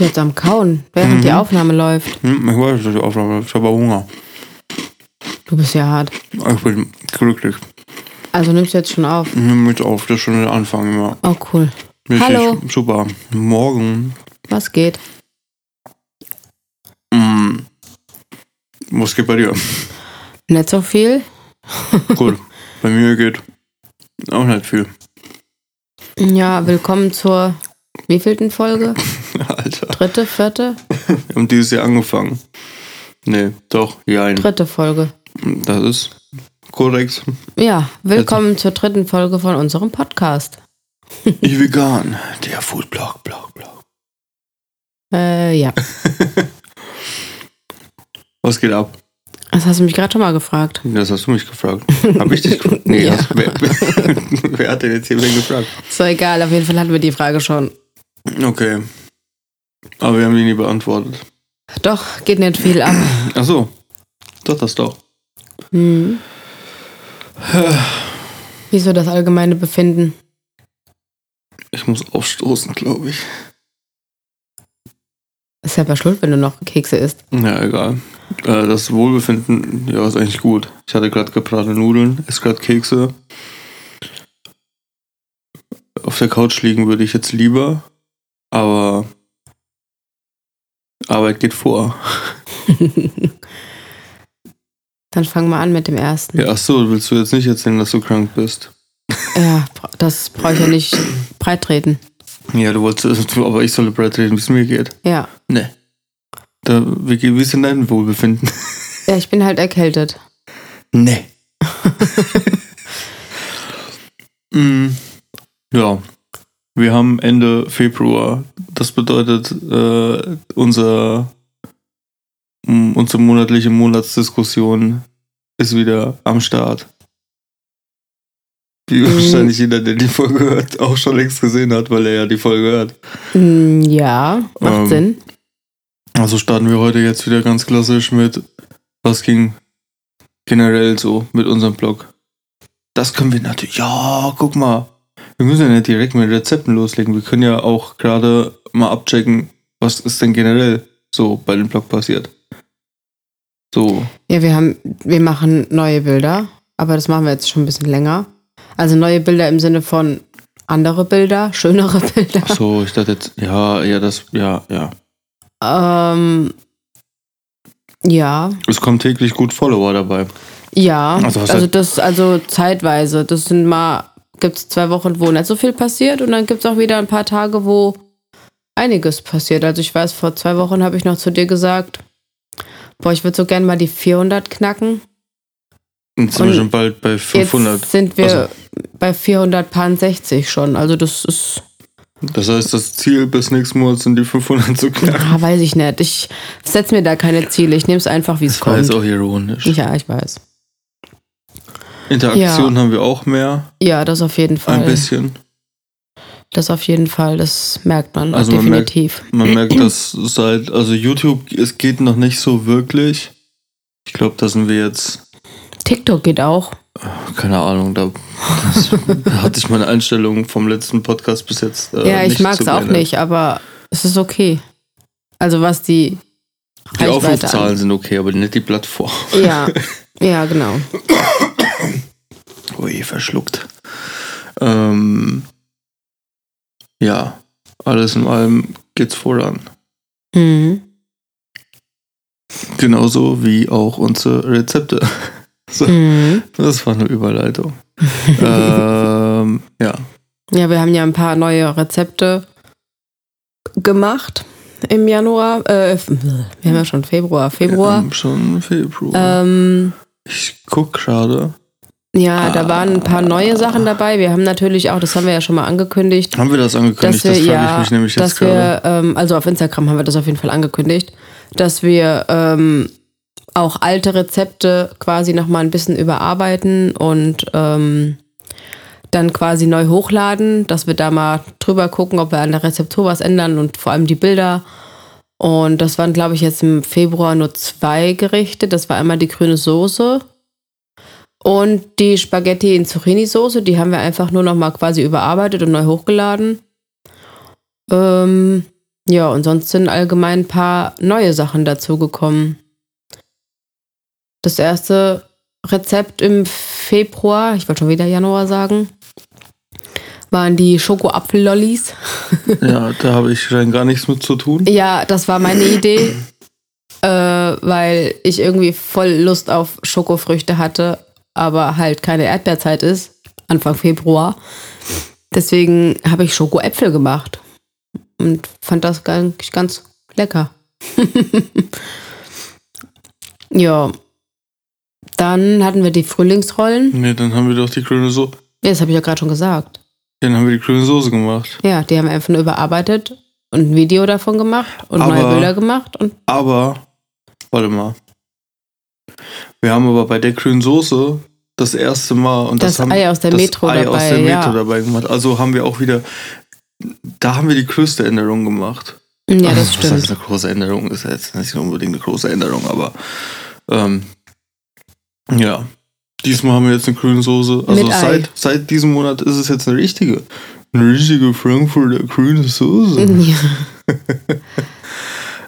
bist du jetzt am Kauen, während Mhm. die Aufnahme läuft? Hm, ich weiß, dass die Aufnahme läuft. Ich habe Hunger. Du bist ja hart. Ich bin glücklich. Also nimmst du jetzt schon auf. Ich nehme mit auf, das ist schon der Anfang immer. Oh, cool. Richtig, Hallo. Super. Morgen. Was geht? Mm. Was geht bei dir? Nicht so viel? Gut. bei mir geht auch nicht viel. Ja, willkommen zur wievielten Folge? Alter. Dritte, vierte? Wir haben dieses Jahr angefangen. Nee, doch, ja, Dritte Folge. das ist korrekt. Ja, willkommen zur dritten Folge von unserem Podcast. Ich vegan. Der Foodblog, Blog, Blog. Äh, ja. Was geht ab? Das hast du mich gerade schon mal gefragt. Das hast du mich gefragt. Hab ich dich gefragt? Nee, Ja. das, wer, wer, wer hat denn jetzt hier wen gefragt? Doch egal, auf jeden Fall hatten wir die Frage schon. Okay. Aber wir haben die nie beantwortet. Doch, geht nicht viel ab. Ach so. Doch, das doch. Hm. Wieso das allgemeine Befinden? Ich muss aufstoßen, glaube ich. Ist selber schuld, wenn du noch Kekse isst. Ja, egal. Äh, das Wohlbefinden, ja, ist eigentlich gut. Ich hatte gerade gebratene Nudeln, esse gerade Kekse. Auf der Couch liegen würde ich jetzt lieber, aber Arbeit geht vor. Dann fangen wir an mit dem ersten. Ja, ach so, willst du jetzt nicht erzählen, dass du krank bist? Ja, das brauche ich ja nicht breit treten. Ja, du wolltest, aber ich soll breit reden, wie es mir geht. Ja. Nee. Da, wie, wie ist denn dein Wohlbefinden? Ja, ich bin halt erkältet. Nee. mm, ja. Wir haben Ende Februar. Das bedeutet, äh, unser, mm, unsere monatliche Monatsdiskussion ist wieder am Start. Wie Mhm. wahrscheinlich jeder, der die Folge hört, auch schon längst gesehen hat, weil er ja die Folge hört. Hm, Ja, macht Ähm, Sinn. Also starten wir heute jetzt wieder ganz klassisch mit, was ging generell so mit unserem Blog. Das können wir natürlich, ja, guck mal. Wir müssen ja nicht direkt mit Rezepten loslegen. Wir können ja auch gerade mal abchecken, was ist denn generell so bei dem Blog passiert. So, Ja, wir haben, wir machen neue Bilder, aber das machen wir jetzt schon ein bisschen länger. Also neue Bilder im Sinne von andere Bilder, schönere Bilder. ach so, ich dachte jetzt, ja, ja, das, ja, ja. Ähm, ja, Es kommen täglich gut Follower dabei. ja. Also Also, das, also zeitweise. Das sind mal, gibt es zwei Wochen, wo nicht so viel passiert und dann gibt es auch wieder ein paar Tage, wo einiges passiert. Also ich weiß, vor zwei Wochen habe ich noch zu dir gesagt, boah, ich würde so gern mal die 400 knacken. Jetzt sind wir Und schon bald bei 500. Jetzt sind wir Also- bei 460 schon. Also das ist, Das heißt, das Ziel bis nächsten Monat sind die 500 zu knacken. ah, weiß ich nicht. Ich setze mir da keine Ziele. Ich nehme es einfach, wie es Das war jetzt kommt. auch ironisch. Ja, ich weiß. Interaktion haben wir auch mehr, Ja, das auf jeden Fall. ein bisschen. Das auf jeden Fall. Das merkt man Also man merkt- definitiv. Man merkt, dass seit, also YouTube, es geht noch nicht so wirklich. Ich glaube, da sind wir jetzt, TikTok geht auch. keine Ahnung, da, das, da hatte ich meine Einstellung vom letzten Podcast bis jetzt. Äh, ja, ich mag es auch nicht, aber es ist okay. Also was die Die Reichweite Aufrufzahlen an- sind okay, aber nicht die Plattform. Ja, ja, genau. Ui, verschluckt. Ähm, ja, alles in allem geht's voran. Mhm. Genauso wie auch unsere Rezepte. So, Mhm. das war eine Überleitung. ähm, ja. Ja, wir haben ja ein paar neue Rezepte gemacht im Januar. Äh, wir haben ja schon Februar. Wir Februar. haben schon Februar. Ähm, ich guck gerade. Ja, da waren ein paar neue Sachen dabei. Wir haben natürlich auch, das haben wir ja schon mal angekündigt, Haben wir das dass angekündigt? wir das frage ja, ich mich nämlich jetzt dass gerade. wir, ähm, also auf Instagram haben wir das auf jeden Fall angekündigt, dass wir ähm, auch alte Rezepte quasi nochmal ein bisschen überarbeiten und ähm, dann quasi neu hochladen, dass wir da mal drüber gucken, ob wir an der Rezeptur was ändern und vor allem die Bilder. Und das waren, glaube ich, jetzt im Februar nur zwei Gerichte. Das war einmal die grüne Soße und die Spaghetti in Zucchini-Soße. Die haben wir einfach nur noch mal quasi überarbeitet und neu hochgeladen. Ähm, Ja, und sonst sind allgemein ein paar neue Sachen dazugekommen. Das erste Rezept im Februar, ich wollte schon wieder Januar sagen, waren die Schoko-Apfel-Lollis. Ja, da habe ich rein gar nichts mit zu tun. Ja, das war meine Idee, äh, weil ich irgendwie voll Lust auf Schokofrüchte hatte, aber halt keine Erdbeerzeit ist, Anfang Februar. Deswegen habe ich Schokoäpfel gemacht und fand das ganz, ganz lecker. ja. Dann hatten wir die Frühlingsrollen. Nee, dann haben wir doch die grüne Soße. Ja, das habe ich ja gerade schon gesagt. Dann haben wir die grüne Soße gemacht. Ja, die haben wir einfach nur überarbeitet und ein Video davon gemacht und Aber- neue Bilder gemacht und Aber, warte mal. Wir haben aber bei der grünen Soße das erste Mal und das, Das haben, Ei aus der das Metro Ei dabei, aus der Metro ja. dabei gemacht. Also haben wir auch wieder, da haben wir die größte Änderung gemacht. ja, das heißt stimmt. eine große Änderung? Ist jetzt nicht unbedingt eine große Änderung, aber ähm, ja. Diesmal haben wir jetzt eine grüne Soße. Also Mit Ei. seit, seit diesem Monat ist es jetzt eine richtige, eine richtige Frankfurter grüne Soße. Ja,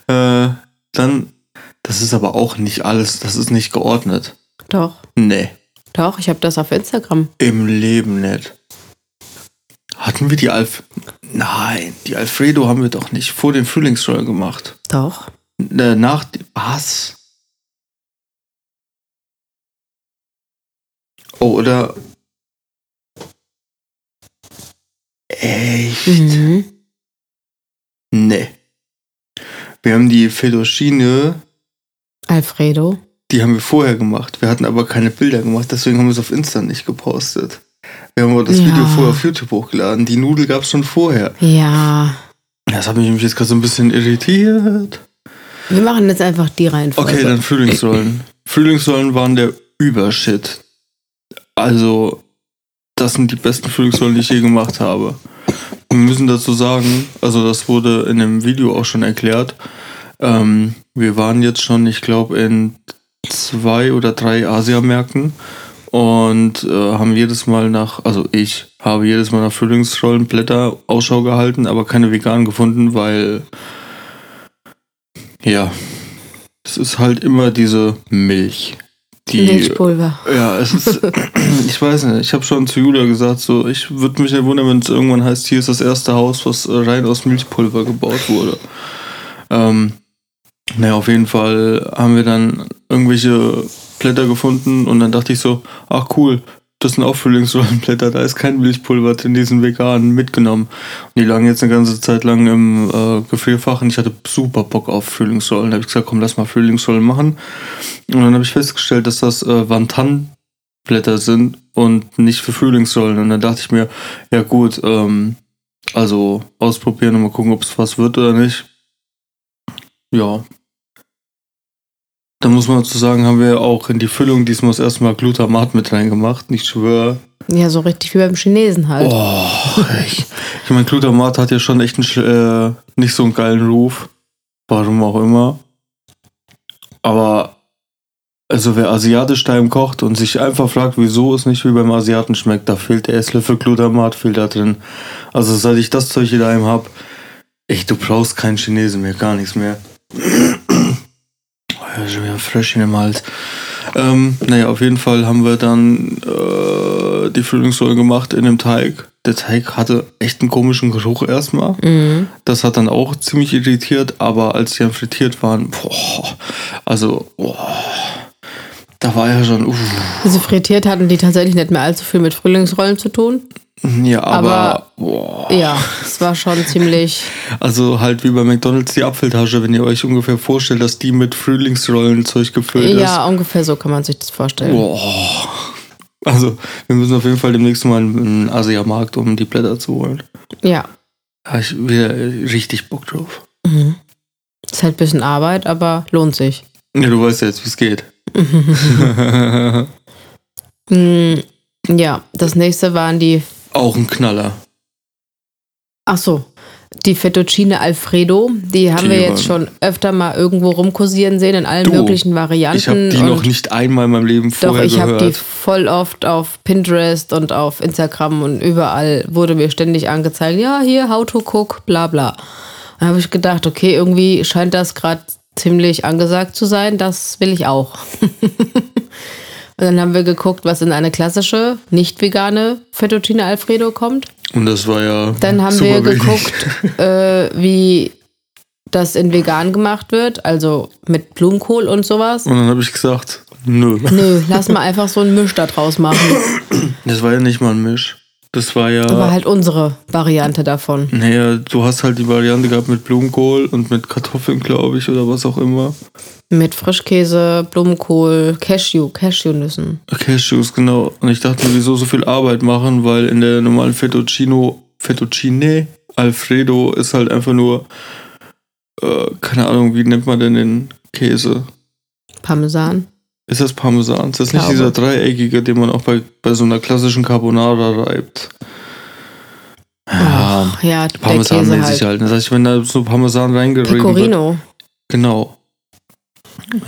Äh, dann, das ist aber auch nicht alles, das ist nicht geordnet. doch, Nee, doch, ich habe das auf Instagram. im Leben nicht. Hatten wir die Alf... Nein, die Alfredo haben wir doch nicht vor dem Frühlingsroll gemacht. Doch. Äh, nach... Was? Oh, oder... Echt? Mhm. Nee. Wir haben die Fedosine, Alfredo. die haben wir vorher gemacht. Wir hatten aber keine Bilder gemacht, deswegen haben wir es auf Insta nicht gepostet. Wir haben aber das Ja. Video vorher auf YouTube hochgeladen. Die Nudel gab es schon vorher. Ja. Das hat mich jetzt gerade so ein bisschen irritiert. Wir machen jetzt einfach die Reihenfolge. Okay, dann Frühlingsrollen. Frühlingsrollen waren der Übershit. Also, das sind die besten Frühlingsrollen, die ich je gemacht habe. Wir müssen dazu sagen, also das wurde in dem Video auch schon erklärt. Ähm, wir waren jetzt schon, ich glaube, in zwei oder drei Asiamärkten und äh, haben jedes Mal nach, also ich habe jedes Mal nach Frühlingsrollenblätter Ausschau gehalten, aber keine veganen gefunden, weil ja, es ist halt immer diese Milch. Die, Milchpulver. ja, es ist, ich weiß nicht, ich habe schon zu Julia gesagt, so, ich würde mich nicht wundern, wenn es irgendwann heißt, hier ist das erste Haus, was rein aus Milchpulver gebaut wurde. Ähm, naja, auf jeden Fall haben wir dann irgendwelche Blätter gefunden und dann dachte ich so, ach cool, das sind auch Frühlingsrollenblätter, da ist kein Milchpulver drin, die sind vegan mitgenommen. Und die lagen jetzt eine ganze Zeit lang im äh, Gefrierfach und ich hatte super Bock auf Frühlingsrollen. Da habe ich gesagt, komm, lass mal Frühlingsrollen machen. Und dann habe ich festgestellt, dass das äh, Wantan-Blätter sind und nicht für Frühlingsrollen. Und dann dachte ich mir, ja gut, ähm, also ausprobieren und mal gucken, ob es was wird oder nicht. Ja. Da muss man dazu sagen, haben wir auch in die Füllung diesmal das erste Mal Glutamat mit reingemacht. Ich schwöre. Ja, so richtig wie beim Chinesen halt. Oh, ich, ich meine, Glutamat hat ja schon echt einen, äh, nicht so einen geilen Ruf. Warum auch immer. Aber, also wer asiatisch daheim kocht und sich einfach fragt, wieso es nicht wie beim Asiaten schmeckt, da fehlt der Esslöffel Glutamat, fehlt da drin. Also seit ich das Zeug hier daheim hab, echt, du brauchst keinen Chinesen mehr, gar nichts mehr. Ja, schon wieder Fröschchen im Hals. Ähm, naja, auf jeden Fall haben wir dann äh, die Frühlingsrollen gemacht in dem Teig. Der Teig hatte echt einen komischen Geruch erstmal. Mhm. Das hat dann auch ziemlich irritiert, aber als die dann frittiert waren, boah, also, boah, da war ja schon, uff, Also frittiert hatten die tatsächlich nicht mehr allzu viel mit Frühlingsrollen zu tun. Ja, aber, Aber-. Ja, es war schon ziemlich. Also halt wie bei McDonalds die Apfeltasche, wenn ihr euch ungefähr vorstellt, dass die mit Frühlingsrollenzeug gefüllt ist. Ja, ungefähr so kann man sich das vorstellen. Boah. Also, wir müssen auf jeden Fall demnächst mal in einen Asiamarkt, um die Blätter zu holen. Ja. Da habe ich wieder richtig Bock drauf. Mhm. Ist halt ein bisschen Arbeit, aber lohnt sich. Ja, du weißt ja jetzt, wie es geht. Mm, Ja, das nächste waren die. Auch ein Knaller. Ach so, die Fettuccine Alfredo. Die haben Die wir jetzt schon öfter mal irgendwo rumkursieren sehen in allen Du, möglichen Varianten. Ich habe die noch nicht einmal in meinem Leben Doch, vorher ich habe gehört. die voll oft auf Pinterest und auf Instagram und überall wurde mir ständig angezeigt, ja, hier, how to cook, bla bla. Da habe ich gedacht, okay, irgendwie scheint das gerade ziemlich angesagt zu sein. Das will ich auch. Und dann haben wir geguckt, was in eine klassische, nicht vegane Fettuccine Alfredo kommt. Und das war ja. Dann haben wir geguckt, äh, wie das in vegan gemacht wird, also mit Blumenkohl und sowas. Und dann habe ich gesagt, nö. Nö, lass mal einfach so einen Misch da draus machen. Das war ja nicht mal ein Misch. Das war ja. Aber halt unsere Variante davon. Naja, du hast halt die Variante gehabt mit Blumenkohl und mit Kartoffeln, glaube ich, oder was auch immer. Mit Frischkäse, Blumenkohl, Cashew, Cashewnüssen. Cashews, genau. Und ich dachte, wieso so viel Arbeit machen, weil in der normalen Fettuccino, Fettuccine Alfredo ist halt einfach nur, äh, keine Ahnung, wie nennt man denn den Käse? Parmesan. Ist das Parmesan? Ist das nicht dieser dreieckige, den man auch bei, bei so einer klassischen Carbonara reibt? Ja, Ach, ja, Parmesan-mäßig halt. halt. Das heißt, wenn da so Parmesan reingerieben wird. Pecorino. Genau.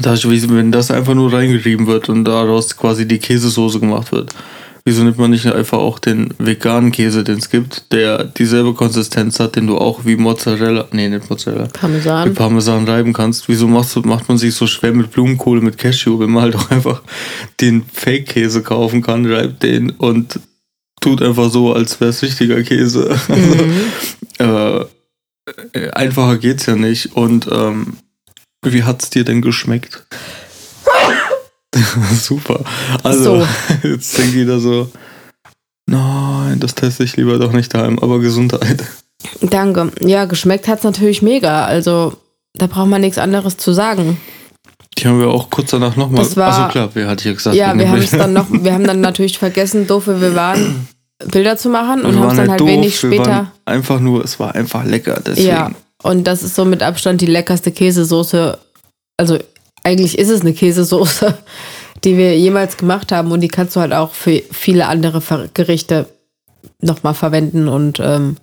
Da dachte ich, wenn das einfach nur reingerieben wird und daraus quasi die Käsesoße gemacht wird, wieso nimmt man nicht einfach auch den veganen Käse, den es gibt, der dieselbe Konsistenz hat, den du auch wie Mozzarella, nee, nicht Mozzarella, mit Parmesan. Parmesan reiben kannst? Wieso machst macht man sich so schwer mit Blumenkohl, mit Cashew, wenn man halt auch einfach den Fake-Käse kaufen kann, reibt den und tut einfach so, als wäre es richtiger Käse. Mhm. äh, äh, einfacher geht's ja nicht. Und ähm, wie hat's dir denn geschmeckt? Super. Also, So. jetzt denkt jeder so, nein, das teste ich lieber doch nicht daheim, aber Gesundheit. Danke. Ja, geschmeckt hat's natürlich mega. Also, da braucht man nichts anderes zu sagen. Die haben wir auch kurz danach nochmal. Achso, klar, wer hatte ich ja gesagt? Ja, wir haben es dann noch, wir haben dann natürlich vergessen, doof wie wir waren, Bilder zu machen und Wir haben es dann nicht halt doof, wenig wir später. Einfach nur, es war einfach lecker, deswegen. Ja, und das ist so mit Abstand die leckerste Käsesoße. Also eigentlich ist es eine Käsesoße, die wir jemals gemacht haben und die kannst du halt auch für viele andere Gerichte nochmal verwenden und ähm,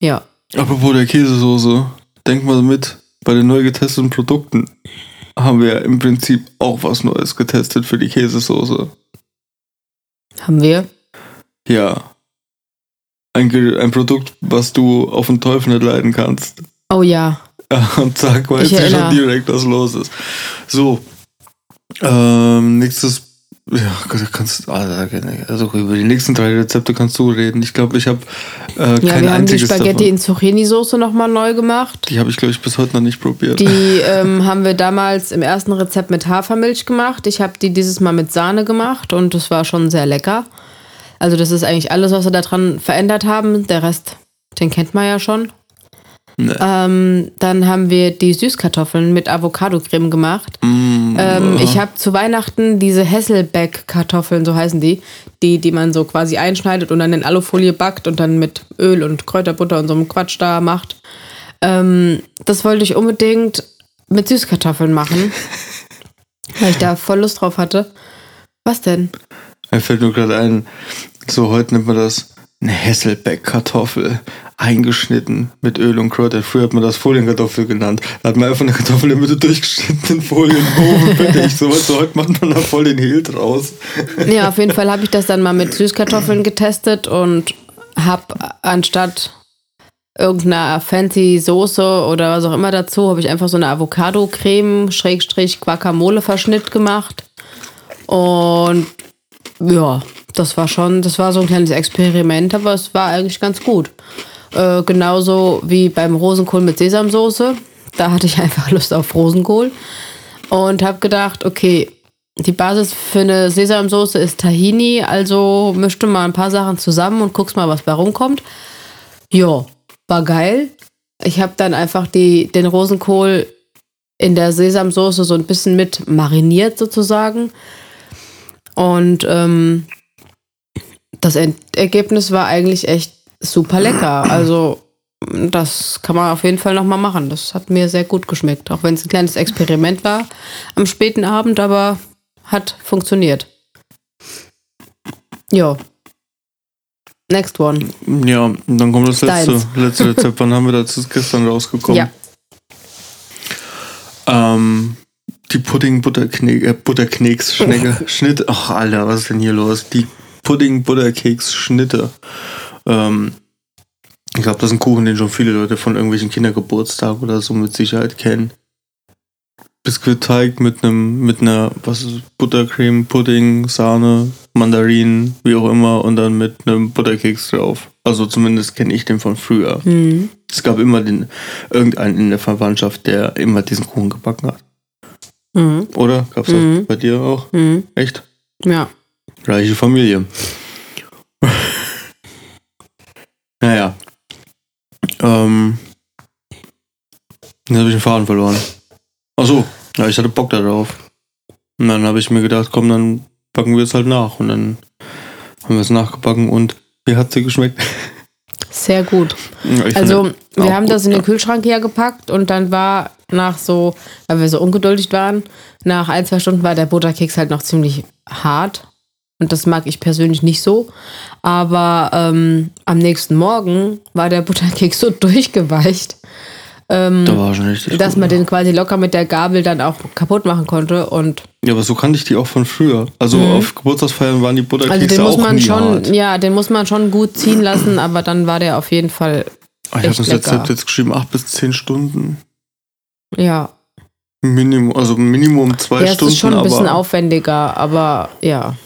ja. Apropos der Käsesoße, denk mal mit, bei den neu getesteten Produkten haben wir im Prinzip auch was Neues getestet für die Käsesoße. Haben wir? Ja. Ein, ein Produkt, was du auf den Teufel nicht leiden kannst. Oh ja. Und zack, weißt du schon direkt, was los ist. So. Ähm, nächstes. Ja, kannst. Also über die nächsten drei Rezepte kannst du reden. Ich glaube, ich habe äh, Ja, kein wir haben die Spaghetti davon. in Zucchini-Soße nochmal neu gemacht. Die habe ich, glaube ich, bis heute noch nicht probiert. Die ähm, haben wir damals im ersten Rezept mit Hafermilch gemacht. Ich habe die dieses Mal mit Sahne gemacht und das war schon sehr lecker. Also das ist eigentlich alles, was wir daran verändert haben. Der Rest, den kennt man ja schon. Nee. Ähm, dann haben wir die Süßkartoffeln mit Avocado-Creme gemacht. Mm, Ähm, ich habe zu Weihnachten diese Hasselbeck-Kartoffeln, so heißen die, die, die man so quasi einschneidet und dann in Alufolie backt und dann mit Öl und Kräuterbutter und so einem Quatsch da macht. Ähm, das wollte ich unbedingt mit Süßkartoffeln machen, weil ich da voll Lust drauf hatte. Was denn? Mir fällt nur gerade ein, so heute nennt man das eine Hesselbeck-Kartoffel, eingeschnitten mit Öl und Kräuter. Früher hat man das Folienkartoffel genannt. Da hat man einfach eine Kartoffel in der Mitte durchgeschnitten in Folien oben fertig. So, so heute macht man da voll den Hehl draus. Ja, auf jeden Fall habe ich das dann mal mit Süßkartoffeln getestet und habe anstatt irgendeiner fancy Soße oder was auch immer dazu, habe ich einfach so eine Avocado-Creme, Schrägstrich Guacamole-Verschnitt gemacht. Und ja, das war schon, das war so ein kleines Experiment, aber es war eigentlich ganz gut. Äh, genauso wie beim Rosenkohl mit Sesamsoße. Da hatte ich einfach Lust auf Rosenkohl und habe gedacht, okay, die Basis für eine Sesamsoße ist Tahini, also mischte mal ein paar Sachen zusammen und guckst mal, was bei rumkommt. Ja, war geil. Ich habe dann einfach die, den Rosenkohl in der Sesamsoße so ein bisschen mit mariniert sozusagen. Und ähm, das Endergebnis war eigentlich echt super lecker. Also das kann man auf jeden Fall nochmal machen. Das hat mir sehr gut geschmeckt. Auch wenn es ein kleines Experiment war am späten Abend, aber hat funktioniert. Ja. Next one. Ja, und dann kommt das letzte, Deins. letzte Rezept. Wann haben wir das? Gestern rausgekommen. Ja. Ähm, die Pudding-Butterkneks, äh, Butterkneks-Schnecke, Schnitt. Ach, Alter, was ist denn hier los? Die Pudding-Butterkeks-Schnitte. Ähm, Ich glaube, das ist ein Kuchen, den schon viele Leute von irgendwelchen Kindergeburtstagen oder so mit Sicherheit kennen. Biskuitteig mit einem, mit einer, was ist, Buttercreme, Pudding, Sahne, Mandarinen, wie auch immer, und dann mit einem Butterkeks drauf. Also zumindest kenne ich den von früher. Mhm. Es gab immer den, irgendeinen in der Verwandtschaft, der immer diesen Kuchen gebacken hat. Mhm. Oder? Gab's Mhm. das bei dir auch? Mhm. Echt? Ja. Reiche Familie. naja. Ähm. Jetzt habe ich den Faden verloren. Achso, ja, ich hatte Bock darauf. Und dann habe ich mir gedacht, komm, dann backen wir es halt nach. Und dann haben wir es nachgebacken und wie hat sie geschmeckt? Sehr gut. Ich Also, wir haben gut, das in den ja. Kühlschrank hergepackt und dann war nach so, weil wir so ungeduldig waren, nach ein, zwei Stunden war der Butterkeks halt noch ziemlich hart. Und das mag ich persönlich nicht so. Aber ähm, am nächsten Morgen war der Butterkeks so durchgeweicht, Da schon richtig dass man den quasi locker mit der Gabel dann auch kaputt machen konnte. Und Ja, aber so kannte ich die auch von früher. Also auf Geburtstagsfeiern waren die Butterkekse Mhm. also den muss auch man nie schon, hart. ja, den muss man schon gut ziehen lassen, aber dann war der auf jeden Fall, Ah, Ich habe das. Rezept jetzt geschrieben, 8 bis 10 Stunden. ja. Minimum, also Minimum zwei Ja, Stunden, ist schon ein bisschen aufwendiger, aber ja.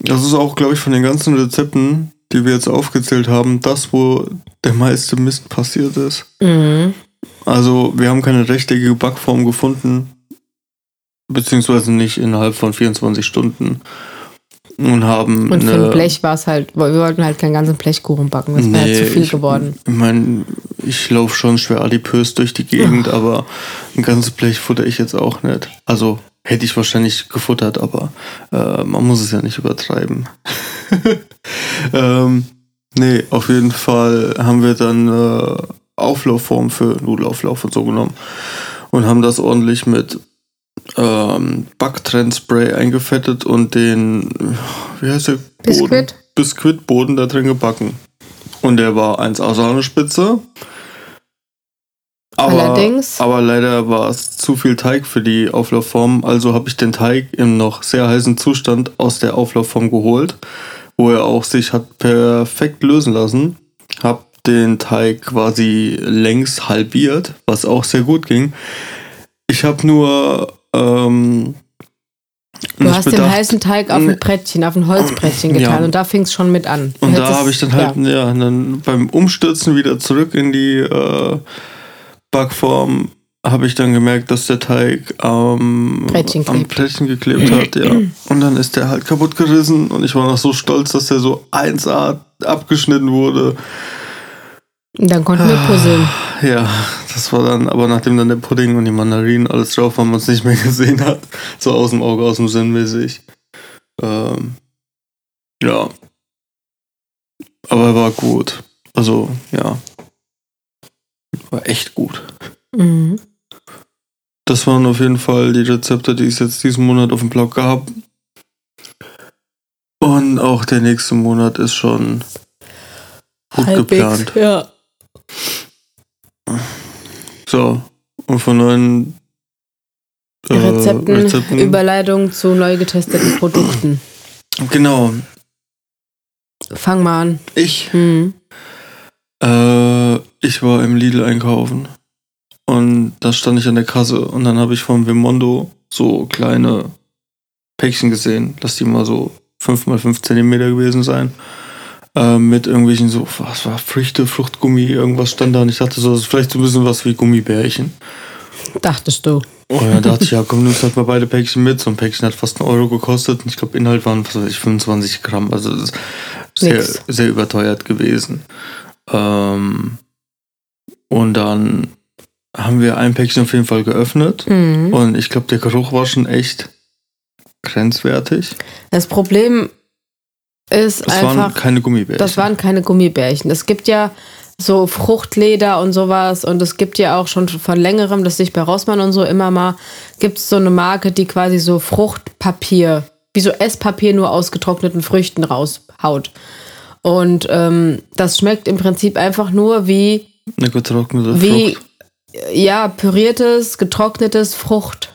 Das ist auch, glaube ich, von den ganzen Rezepten, die wir jetzt aufgezählt haben, das, wo der meiste Mist passiert ist. Mhm. Also wir haben keine rechteckige Backform gefunden, beziehungsweise nicht innerhalb von 24 Stunden und haben Und für ein Blech war es halt, wir wollten halt keinen ganzen Blechkuchen backen. Das wäre halt zu viel ich, geworden. Ich meine, ich laufe schon schwer adipös durch die Gegend, aber ein ganzes Blech futter ich jetzt auch nicht. Also hätte ich wahrscheinlich gefuttert, aber äh, man muss es ja nicht übertreiben. ähm, nee, auf jeden Fall haben wir dann äh, Auflaufform für Nudelauflauf und so genommen und haben das ordentlich mit ähm, Backtrendspray eingefettet und den, wie heißt der? Boden? Biskuit? Biskuitboden da drin gebacken. Und der war 1A Sahnespitze. Aber, Allerdings- aber leider war es zu viel Teig für die Auflaufform. Also habe ich den Teig im noch sehr heißen Zustand aus der Auflaufform geholt, wo er auch sich hat perfekt lösen lassen. Hab den Teig quasi längs halbiert, was auch sehr gut ging. Ich habe nur ähm, Du hast den bedacht- heißen Teig auf ein Brettchen, auf ein Holzbrettchen Ja. getan und da fing es schon mit an. Und da habe ich dann halt, ja. ja. dann beim Umstürzen wieder zurück in die äh, Backform habe ich dann gemerkt, dass der Teig am, Brettchen am klebt. Brettchen geklebt hat, ja. Und dann ist der halt kaputt gerissen und ich war noch so stolz, dass der so 1A abgeschnitten wurde. Und dann konnten wir puzzeln. Ja, das war dann, aber nachdem dann der Pudding und die Mandarinen alles drauf waren, man es nicht mehr gesehen hat, so aus dem Auge, aus dem Sinn mäßig. Ähm, ja. Aber er war gut. Also, ja. War echt gut. Mhm. Das waren auf jeden Fall die Rezepte, die es jetzt diesen Monat auf dem Blog gab. Und auch der nächste Monat ist schon gut geplant. Ja. So, und von neuen äh, Rezepten, Rezepten. Überleitung zu neu getesteten Produkten. genau, Fang mal an. ich, Mhm. Äh, ich war im Lidl einkaufen und da stand ich an der Kasse und dann habe ich vom Vimondo so kleine Päckchen gesehen, lass die mal so 5 mal 5 Zentimeter gewesen sein. Äh, mit irgendwelchen so, was war, Früchte, Fruchtgummi, irgendwas stand da und ich dachte so, das ist vielleicht so ein bisschen was wie Gummibärchen. Dachtest du. Und dann dachte ich, ja, komm, nimmst halt mal beide Päckchen mit. So ein Päckchen hat fast einen Euro gekostet. Und ich glaube, Inhalt waren, was weiß ich, 25 Gramm. Also das ist sehr, Nix. sehr überteuert gewesen. Ähm, und dann haben wir ein Päckchen auf jeden Fall geöffnet. Mhm. Und ich glaube, der Geruch war schon echt grenzwertig. Das Problem ist Das waren einfach, keine Gummibärchen. das waren keine Gummibärchen. Es gibt ja so Fruchtleder und sowas und es gibt ja auch schon von längerem, das sich bei Rossmann und so immer mal, gibt es so eine Marke, die quasi so Fruchtpapier, wie so Esspapier nur aus getrockneten Früchten raushaut. Und ähm, das schmeckt im Prinzip einfach nur wie, eine getrocknete wie Frucht. ja, püriertes, getrocknetes Frucht.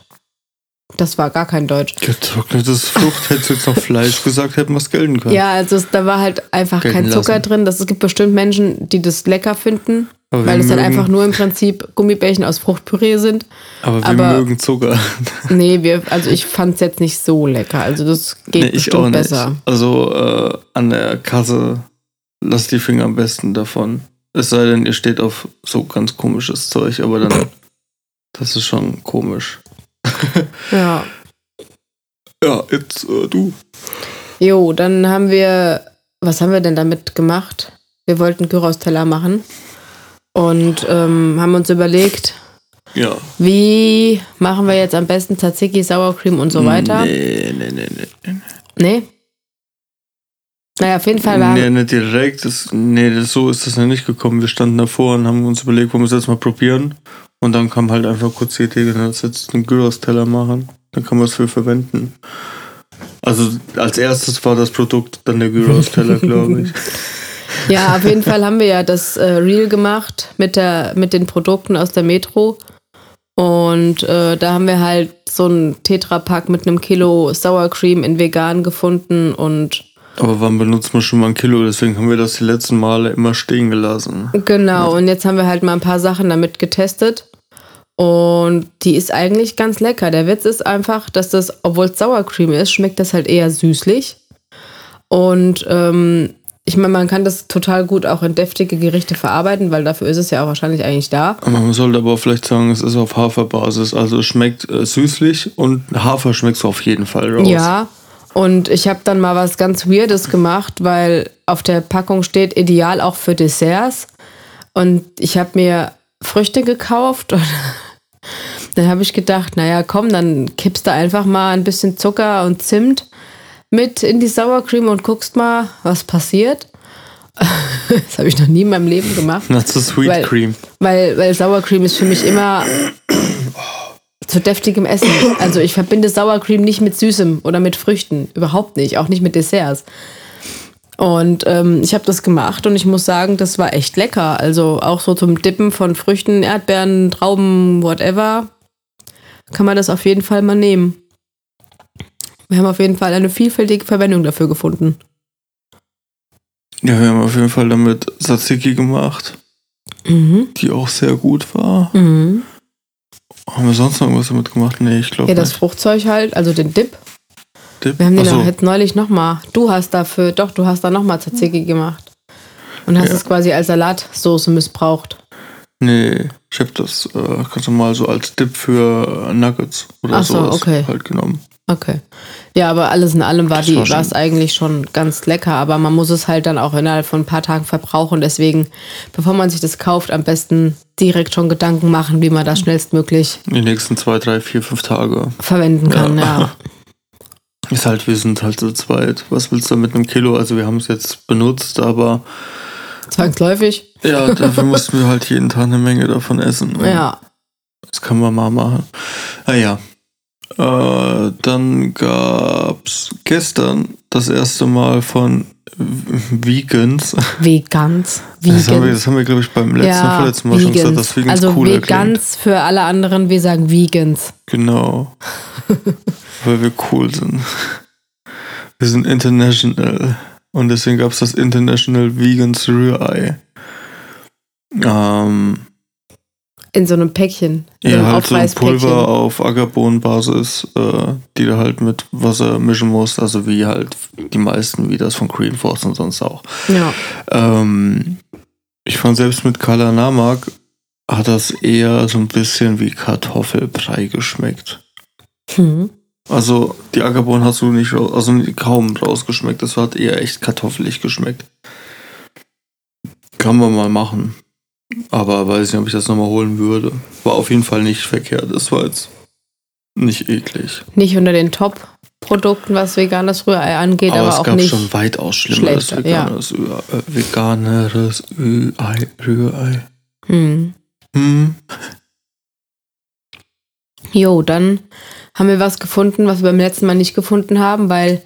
Das war gar kein Deutsch. Getrocknetes Frucht, hättest du jetzt noch Fleisch gesagt, hätten wir es gelten können. Ja, also es, da war halt einfach Gelten kein Zucker lassen. drin. Das, es gibt bestimmt Menschen, die das lecker finden, Aber weil es halt mögen- einfach nur im Prinzip Gummibärchen aus Fruchtpüree sind. Aber wir aber- mögen Zucker. Nee, wir, also ich fand es jetzt nicht so lecker. Also das geht Nee, ich bestimmt besser. Also äh, an der Kasse lasst die Finger am besten davon. Es sei denn, ihr steht auf so ganz komisches Zeug, aber dann, das ist schon komisch. Ja. Ja, jetzt äh, du. Jo, dann haben wir, was haben wir denn damit gemacht? Wir wollten Gyros-Teller machen und ähm, haben uns überlegt, Ja. wie machen wir jetzt am besten Tzatziki, Sour Cream und so weiter. Nee, nee, nee, nee. Nee? Naja, auf jeden Fall war. Nee, nicht direkt. Das, nee, das, so ist das ja nicht gekommen. Wir standen davor und haben uns überlegt, wollen wir es jetzt mal probieren. Und dann kam halt einfach kurz die Idee, dann jetzt einen Gyros-Teller machen. Dann kann man es für verwenden. Also als erstes war das Produkt dann der Gyros-Teller, glaube ich. Ja, auf jeden Fall haben wir ja das äh, Reel gemacht mit, der, mit den Produkten aus der Metro. Und äh, da haben wir halt so einen Tetrapack mit einem Kilo Sour Cream in vegan gefunden und Aber wann benutzt man schon mal ein Kilo? Deswegen haben wir das die letzten Male immer stehen gelassen. genau, und jetzt haben wir halt mal ein paar Sachen damit getestet. Und die ist eigentlich ganz lecker. Der Witz ist einfach, dass das, obwohl es Sour Cream ist, schmeckt das halt eher süßlich. Und ähm, ich meine, man kann das total gut auch in deftige Gerichte verarbeiten, weil dafür ist es ja auch wahrscheinlich eigentlich da. Man sollte aber vielleicht sagen, es ist auf Haferbasis. Also es schmeckt äh, süßlich und Hafer schmeckst du auf jeden Fall raus. Ja, und ich habe dann mal was ganz Weirdes gemacht, weil auf der Packung steht ideal auch für Desserts. Und ich habe mir Früchte gekauft und dann habe ich gedacht, naja, komm, dann kippst du einfach mal ein bisschen Zucker und Zimt mit in die Sour Cream und guckst mal, was passiert. Das habe ich noch nie in meinem Leben gemacht. Not so sweet Weil- cream. Weil, weil Sour Cream ist für mich immer zu deftigem Essen. Also ich verbinde Sour Cream nicht mit Süßem oder mit Früchten. Überhaupt nicht. Auch nicht mit Desserts. Und ähm, ich habe das gemacht und ich muss sagen, das war echt lecker. Also auch so zum Dippen von Früchten, Erdbeeren, Trauben, whatever, kann man das auf jeden Fall mal nehmen. Wir haben auf jeden Fall eine vielfältige Verwendung dafür gefunden. Ja, wir haben auf jeden Fall damit Tzatziki gemacht, Mhm. die auch sehr gut war. Mhm. Haben wir sonst noch irgendwas damit gemacht? Nee, ich glaube Ja, das nicht. Fruchtzeug halt, also den Dip. Dip? Wir haben den so. jetzt neulich nochmal. Du hast dafür, doch, du hast da nochmal Tzatziki gemacht. Und hast Ja. es quasi als Salatsoße missbraucht. Nee, ich habe das äh, ganz normal so als Dip für Nuggets oder Ach so, sowas okay. halt genommen. Okay. Ja, aber alles in allem war die war es eigentlich schon ganz lecker, aber man muss es halt dann auch innerhalb von ein paar Tagen verbrauchen. Deswegen, bevor man sich das kauft, am besten direkt schon Gedanken machen, wie man das schnellstmöglich Die nächsten zwei, drei, vier, fünf Tage. verwenden kann. Ja. Ist halt, wir sind halt zu zweit. Was willst du mit einem Kilo? Also wir haben es jetzt benutzt, aber Zwangsläufig. ja, dafür mussten wir halt jeden Tag eine Menge davon essen. Ja. Das kann man mal machen. Naja. Äh, dann gab's gestern das erste Mal von Vegans. Vegans. Das haben wir, Vegans. das haben wir glaube ich, beim letzten Ja, vorletzten Mal schon gesagt, dass Vegans also klingt. Vegans für alle anderen, wir sagen Vegans. Genau. Weil wir cool sind. Wir sind international. Und deswegen gab es das International Vegans Rührei. Ähm, In so einem Päckchen. Ja, einem halt so ein. Pulver auf Ackerbohnenbasis, äh, die du halt mit Wasser mischen musst. Also wie halt die meisten, wie das von Green Force und sonst auch. Ja. Ähm, ich fand selbst mit Kala Namak hat das eher so ein bisschen wie Kartoffelbrei geschmeckt. Hm. Also die Ackerbohnen hast du nicht, also kaum rausgeschmeckt. Das hat eher echt kartoffelig geschmeckt. Kann man mal machen. Aber weiß nicht, ob ich das nochmal holen würde. War auf jeden Fall nicht verkehrt. Das war jetzt nicht eklig. Nicht unter den Top-Produkten, was veganes Rührei angeht, aber, aber es auch gab nicht. schon weitaus schlimmeres schlechter, ja. veganes, Rührei- äh, veganeres Rührei. Rührei. Hm. Hm. Jo, dann haben wir was gefunden, was wir beim letzten Mal nicht gefunden haben, weil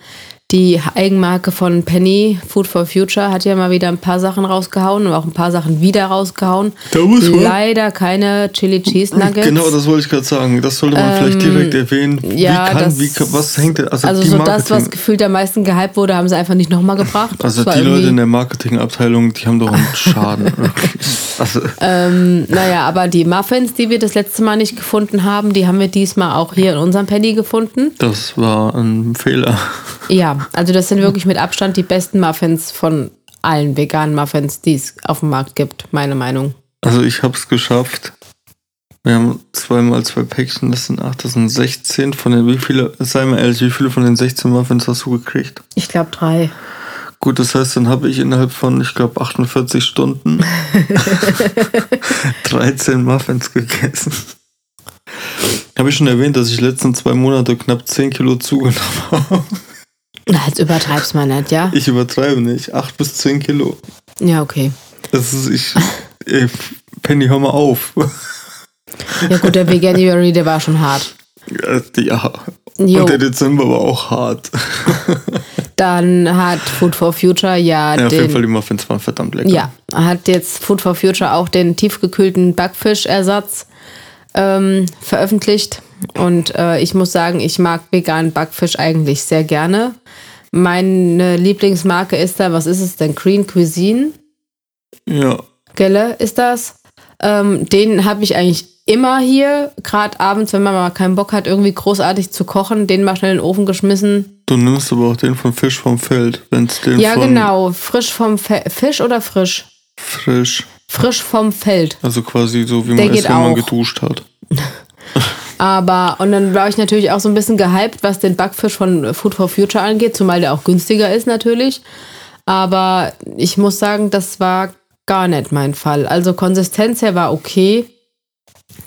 Die Eigenmarke von Penny, Food for Future, hat ja mal wieder ein paar Sachen rausgehauen und auch ein paar Sachen wieder rausgehauen. Da muss man- Leider keine Chili Cheese Nuggets. Genau, das wollte ich gerade sagen. Das sollte man vielleicht direkt erwähnen. Ähm, ja, wie kann, das- wie kann, was hängt denn? Also, Also so das, was gefühlt am meisten gehypt wurde, haben sie einfach nicht nochmal gebracht. also die Leute in der Marketingabteilung, die haben doch einen Schaden. also, Ähm, naja, aber die Muffins, die wir das letzte Mal nicht gefunden haben, die haben wir diesmal auch hier in unserem Penny gefunden. das war ein Fehler. Ja, also das sind wirklich mit Abstand die besten Muffins von allen veganen Muffins, die es auf dem Markt gibt, meine Meinung. Also ich habe es geschafft. Wir haben zweimal zwei Päckchen, das sind acht, das sind 16 von den, wie viele, sei mal ehrlich, wie viele von den 16 Muffins hast du gekriegt? Ich glaube drei. Gut, das heißt, dann habe ich innerhalb von, ich glaube, 48 Stunden 13 Muffins gegessen. Habe ich schon erwähnt, dass ich letzten zwei Monate knapp 10 Kilo zugenommen habe? Na, jetzt übertreib's mal nicht, ja? Ich übertreibe nicht. 8 bis 10 Kilo. Ja, okay. Das ist, ich, ey, Penny, hör mal auf. Ja gut, der Veganuary, der war schon hart. Ja. Jo. Und der Dezember war auch hart. Dann hat Food for Future ja, Ja, auf jeden Fall, die Muffins waren verdammt lecker. Ja, hat jetzt Food for Future auch den tiefgekühlten Backfischersatz ähm, veröffentlicht. Und äh, ich muss sagen, ich mag veganen Backfisch eigentlich sehr gerne. Meine Lieblingsmarke ist da, was ist es denn? Green Cuisine? Ja. Gelle ist das. Ähm, den habe ich eigentlich immer hier, gerade abends, wenn man mal keinen Bock hat, irgendwie großartig zu kochen, den mal schnell in den Ofen geschmissen. Du nimmst aber auch den von Fisch vom Feld, wenn es den Ja, von genau. Frisch vom Fe Fisch oder frisch? frisch, Frisch vom Feld. also quasi so wie Der man ist, wenn man auch. geduscht hat. Aber, und dann war ich natürlich auch so ein bisschen gehypt, was den Backfisch von Food for Future angeht, zumal der auch günstiger ist natürlich. Aber ich muss sagen, das war gar nicht mein Fall. Also Konsistenz her war okay,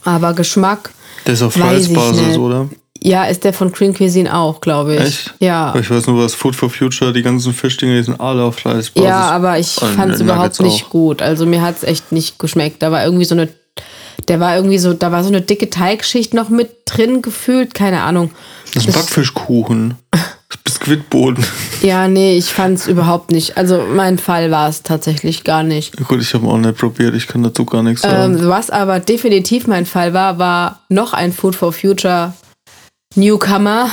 aber Geschmack, Der ist auf nicht. oder? ja, ist der von Green Cuisine auch, glaube ich. Echt? Ja. Ich weiß nur, was Food for Future, die ganzen Fischdinger, die sind alle auf Reisbasis. Ja, aber ich fand es überhaupt nicht auch. gut. Also mir hat es echt nicht geschmeckt. Da war irgendwie so eine, der war irgendwie so, da war so eine dicke Teigschicht noch mit drin gefühlt, keine Ahnung. Das ist ein Backfischkuchen. Biskuitboden. Ja, nee, ich fand es überhaupt nicht. Also mein Fall war es tatsächlich gar nicht. Gut, ich habe auch nicht probiert, ich kann dazu gar nichts sagen. Ähm, was aber definitiv mein Fall war, war noch ein Food for Future Newcomer.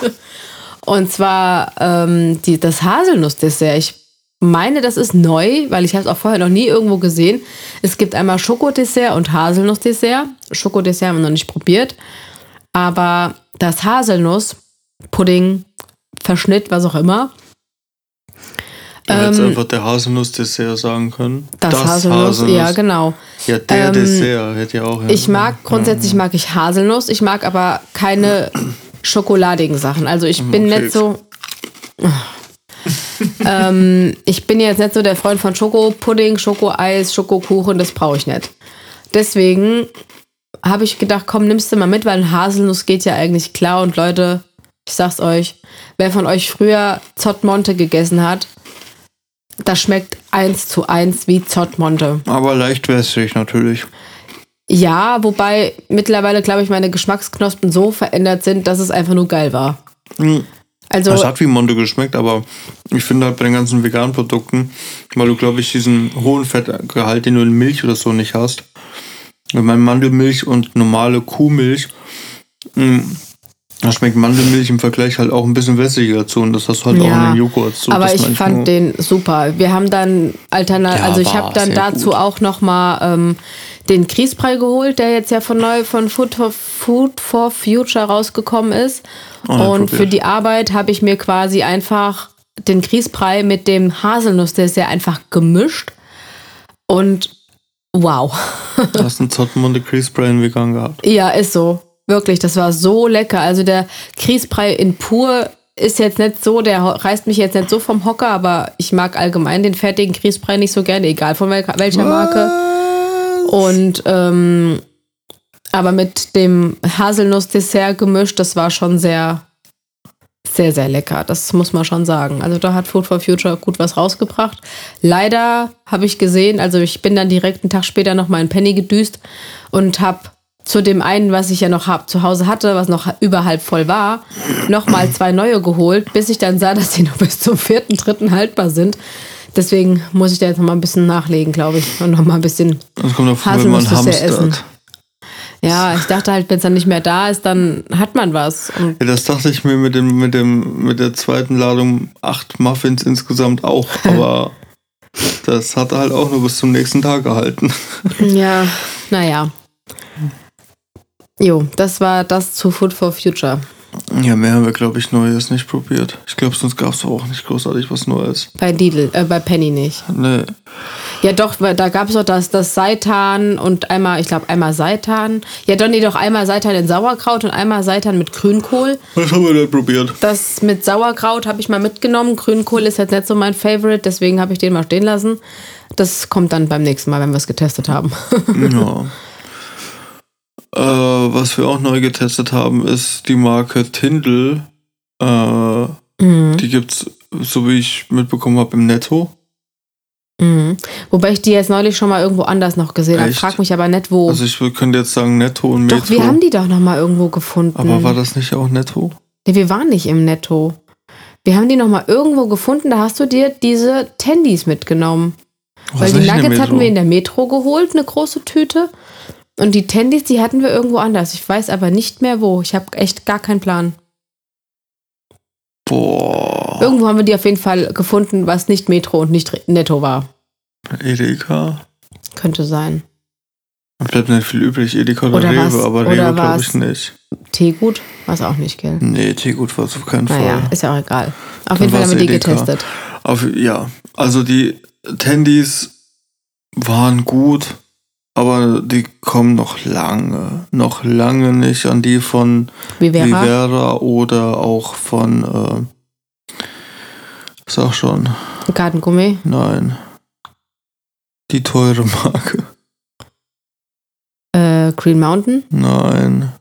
Und zwar ähm, die, das Haselnussdessert. Ich meine, das ist neu, weil ich habe es auch vorher noch nie irgendwo gesehen. Es gibt einmal Schokodessert und Haselnussdessert. Schokodessert haben wir noch nicht probiert. Aber das Haselnuss-Pudding, Verschnitt, was auch immer, Du hättest ähm, einfach der Haselnuss-Dessert sagen können. das, Haselnuss, ja genau. Ja, der Ähm, Dessert hätte ja auch. Ja. Ich mag, grundsätzlich mag ich Haselnuss, ich mag aber keine schokoladigen Sachen. Also ich bin Okay. nicht so. ähm, ich bin jetzt nicht so der Freund von Schokopudding, Schokoeis, Schokokuchen, das brauche ich nicht. Deswegen habe ich gedacht, komm, nimmst du mal mit, weil ein Haselnuss geht ja eigentlich klar. Und Leute, ich sag's euch, wer von euch früher Zottmonte gegessen hat, das schmeckt eins zu eins wie Zottmonte. Aber leicht wässrig natürlich. Ja, wobei mittlerweile, glaube ich, meine Geschmacksknospen so verändert sind, dass es einfach nur geil war. Hm. Also, Es hat wie Monte geschmeckt, aber ich finde halt bei den ganzen veganen Produkten, weil du, glaube ich, diesen hohen Fettgehalt, den du in Milch oder so nicht hast, wenn man Mandelmilch und normale Kuhmilch, mh, da schmeckt Mandelmilch im Vergleich halt auch ein bisschen wässriger dazu und das hast du halt auch in ja, den Joghurt. So, aber ich fand den super. Wir haben dann Alternat, Ja, also ich habe dann dazu gut. auch noch mal ähm, den Grießbrei geholt, der jetzt ja von neu von Food for, Food for Future rausgekommen ist. Oh, und für die Arbeit habe ich mir quasi einfach den Grießbrei mit dem Haselnuss, der ist ja einfach gemischt. Und wow. Du hast einen Zottmonte Crease Brain vegan gehabt. Ja, ist so. Wirklich, das war so lecker. Also der Grießbrei in pur ist jetzt nicht so, der reißt mich jetzt nicht so vom Hocker, aber ich mag allgemein den fertigen Grießbrei nicht so gerne, egal von wel welcher Marke. Und ähm, aber mit dem Haselnuss-Dessert gemischt, das war schon sehr, sehr, sehr lecker. Das muss man schon sagen. Also da hat Food for Future gut was rausgebracht. Leider habe ich gesehen, also ich bin dann direkt einen Tag später noch mal in Penny gedüst und habe zu dem einen, was ich ja noch hab, zu Hause hatte, was noch überhalb voll war, nochmal zwei neue geholt, bis ich dann sah, dass die noch bis zum vierten, dritten haltbar sind. Deswegen muss ich da jetzt noch mal ein bisschen nachlegen, glaube ich. Und noch mal ein bisschen Das kommt davon, wenn man Essen. Ja, ich dachte halt, wenn es dann nicht mehr da ist, dann hat man was. Und Ja, das dachte ich mir mit dem, mit dem, mit der zweiten Ladung acht Muffins insgesamt auch, aber das hat halt auch nur bis zum nächsten Tag gehalten. ja, naja. Jo, das war das zu Food for Future. Ja, mehr haben wir, glaube ich, Neues nicht probiert. Ich glaube, sonst gab es auch nicht großartig was Neues. Bei Lidl, äh, bei Penny nicht. Nee. Ja, doch, weil da gab es doch das, das Seitan und einmal, ich glaube, einmal Seitan. Ja, nee, doch einmal Seitan in Sauerkraut und einmal Seitan mit Grünkohl. Was haben wir denn probiert? Das mit Sauerkraut habe ich mal mitgenommen. Grünkohl ist jetzt nicht so mein Favorite, deswegen habe ich den mal stehen lassen. Das kommt dann beim nächsten Mal, wenn wir es getestet haben. Ja. äh, was wir auch neu getestet haben, ist die Marke Tindel. Äh, Die gibt's, so wie ich mitbekommen habe, im Netto. Mhm. Wobei ich die jetzt neulich schon mal irgendwo anders noch gesehen habe. Frag mich aber nicht, wo. Also ich könnte jetzt sagen Netto und Metro. doch, wir haben die doch noch mal irgendwo gefunden. aber war das nicht auch Netto? Nee, wir waren nicht im Netto. Wir haben die noch mal irgendwo gefunden, da hast du dir diese Tendys mitgenommen. Was Weil die Nuggets hatten wir in der Metro geholt, eine große Tüte. Und die Tendys, die hatten wir irgendwo anders. Ich weiß aber nicht mehr wo. Ich habe echt gar keinen Plan. Boah. Irgendwo haben wir die auf jeden Fall gefunden, was nicht Metro und nicht Netto war. Edeka. Könnte sein. Da bleibt nicht viel übrig. Edeka oder, Oder Rewe, was- aber oder Rewe glaube ich nicht. Teegut? War es auch nicht, gell? Nee, Teegut war es auf keinen Naja, Fall. ist ja auch egal. Auf Dann jeden Fall haben wir die Edeka. getestet. Auf, ja, also die Tandys waren gut, aber die kommen noch lange, noch lange nicht an die von Vivera. Vivera oder auch von, äh, sag schon, Gartengummi. nein, die teure Marke, Äh, Green Mountain. nein.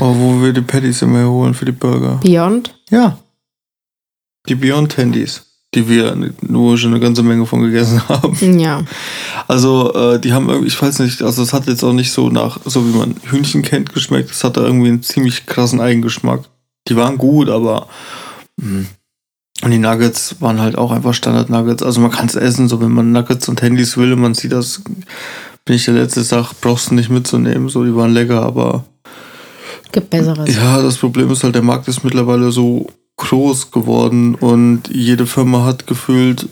Oh, wo wir die Patties immer holen für die Burger. Beyond. Ja. Die Beyond Tandys, die wir nur schon eine ganze Menge von gegessen haben. Ja. Also, äh, die haben irgendwie, ich weiß nicht, also es hat jetzt auch nicht so nach, so wie man Hühnchen kennt, geschmeckt. Es hatte irgendwie einen ziemlich krassen Eigengeschmack. Die waren gut, aber mh. und die Nuggets waren halt auch einfach Standard-Nuggets. Also man kann es essen, so wenn man Nuggets und Handys will und man sieht das, bin ich der letzte Sach, brauchst du nicht mitzunehmen. So, die waren lecker, aber Gibt Besseres. ja, das Problem ist halt, der Markt ist mittlerweile so groß geworden und jede Firma hat gefühlt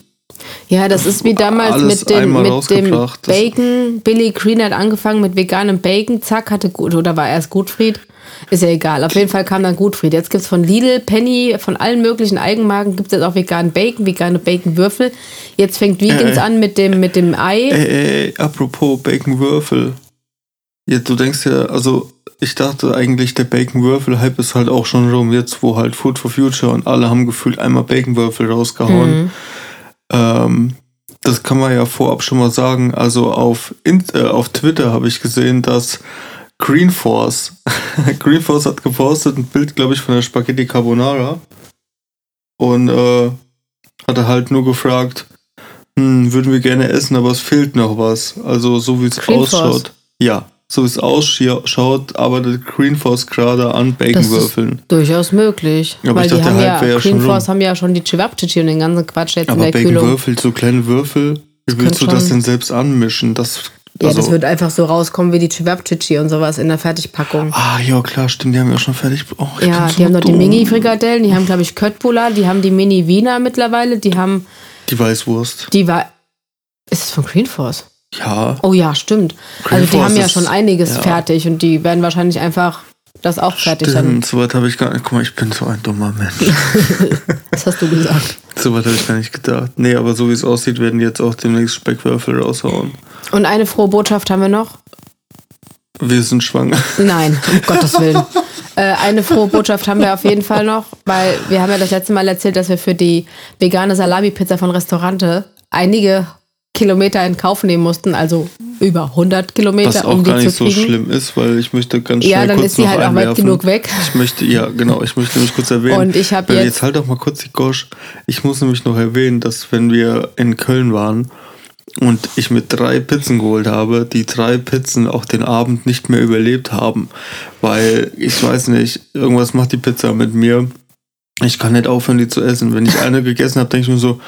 Ja, das ist wie damals mit dem, mit dem Bacon. Billy Green hat angefangen mit veganem Bacon. Zack, hatte gut, oder war erst Gutfried? Ist ja egal. Auf jeden Fall kam dann Gutfried. Jetzt gibt es von Lidl, Penny, von allen möglichen Eigenmarken gibt es jetzt auch veganen Bacon, vegane Baconwürfel. Jetzt fängt Vegans Äh. an mit dem, mit dem Ei. Ey, ey, apropos Baconwürfel. Ja, du denkst ja, also ich dachte eigentlich, der Baconwürfel-Hype ist halt auch schon rum, jetzt wo halt Food for Future und alle haben gefühlt einmal Baconwürfel rausgehauen. Ähm, das kann man ja vorab schon mal sagen. Also auf, In äh, auf Twitter habe ich gesehen, dass Green Force, Green Force hat gepostet ein Bild, glaube ich, von der Spaghetti Carbonara und äh, hatte halt nur gefragt, hm, würden wir gerne essen, aber es fehlt noch was. Also so wie es ausschaut. Ja, so wie es ausschaut, arbeitet Green Force gerade an Baconwürfeln. Durchaus möglich. Ja, aber Weil ich die dachte, haben der ja, Hype ja Green schon Force rum. haben ja schon die Cevapcici und den ganzen Quatsch jetzt Aber in der. Baconwürfel, so kleine Würfel, wie willst du das denn selbst anmischen? Das, Ja, also, das wird einfach so rauskommen wie die Cevapcici und sowas in der Fertigpackung. Ah, ja, klar, stimmt, die haben ja schon fertig. Oh, Ja, so die haben noch die. Mini-Frikadellen, die haben, glaube ich, Köttbullar, die haben die Mini-Wiener mittlerweile, die haben, Die Weißwurst. die war. Ist es von Green Force? Ja. Oh ja, stimmt. Green also die Force haben ja schon einiges ja. fertig und die werden wahrscheinlich einfach das auch fertig haben. Stimmt, so weit habe ich gar nicht. Guck mal, ich bin so ein dummer Mensch. Das hast du gesagt. so weit habe ich gar nicht gedacht. Nee, aber so wie es aussieht, werden die jetzt auch demnächst Speckwürfel raushauen. Und eine frohe Botschaft haben wir noch. Wir sind schwanger. Nein, um Gottes Willen. Äh, eine frohe Botschaft haben wir auf jeden Fall noch, weil wir haben ja das letzte Mal erzählt, dass wir für die vegane Salami-Pizza von Restaurante einige Kilometer in Kauf nehmen mussten, also über 100 Kilometer, Was auch um die gar zu nicht so schlimm ist, weil ich möchte ganz schnell Ja, dann kurz ist sie halt auch weit einwerfen. genug weg. Ich möchte, ja, genau, ich möchte nämlich kurz erwähnen. Und ich hab weil jetzt- jetzt halt doch mal kurz die Gosch. Ich muss nämlich noch erwähnen, dass wenn wir in Köln waren und ich mir drei Pizzen geholt habe, die drei Pizzen auch den Abend nicht mehr überlebt haben, weil ich weiß nicht, irgendwas macht die Pizza mit mir. Ich kann nicht aufhören, die zu essen. Wenn ich eine gegessen habe, denke ich mir so,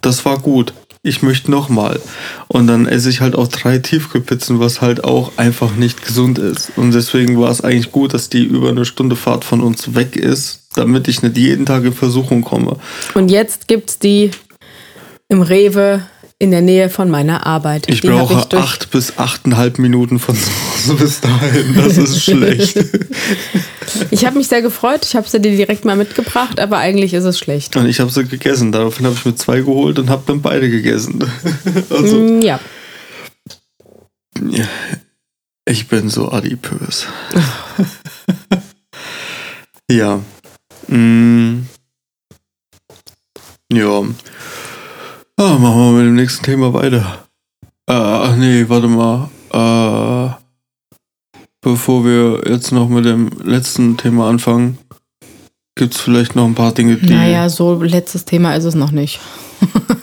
das war gut. Ich möchte nochmal. Und dann esse ich halt auch drei Tiefkühlpizzen, was halt auch einfach nicht gesund ist. Und deswegen war es eigentlich gut, dass die über eine Stunde Fahrt von uns weg ist, damit ich nicht jeden Tag in Versuchung komme. Und jetzt gibt's die im Rewe in der Nähe von meiner Arbeit. Ich die brauche durch- acht bis achteinhalb Minuten von zu Hause bis dahin. Das ist schlecht. Ich habe mich sehr gefreut. Ich habe sie dir direkt mal mitgebracht, aber eigentlich ist es schlecht. Und ich habe sie gegessen. Daraufhin habe ich mir zwei geholt und habe dann beide gegessen. Also, Mm, Ja. ja, ich bin so adipös. ja. Mm. Ja. Ah, machen wir mit dem nächsten Thema weiter. Äh, ach nee, warte mal. Äh, bevor wir jetzt noch mit dem letzten Thema anfangen, gibt es vielleicht noch ein paar Dinge, die. Naja, so letztes Thema ist es noch nicht.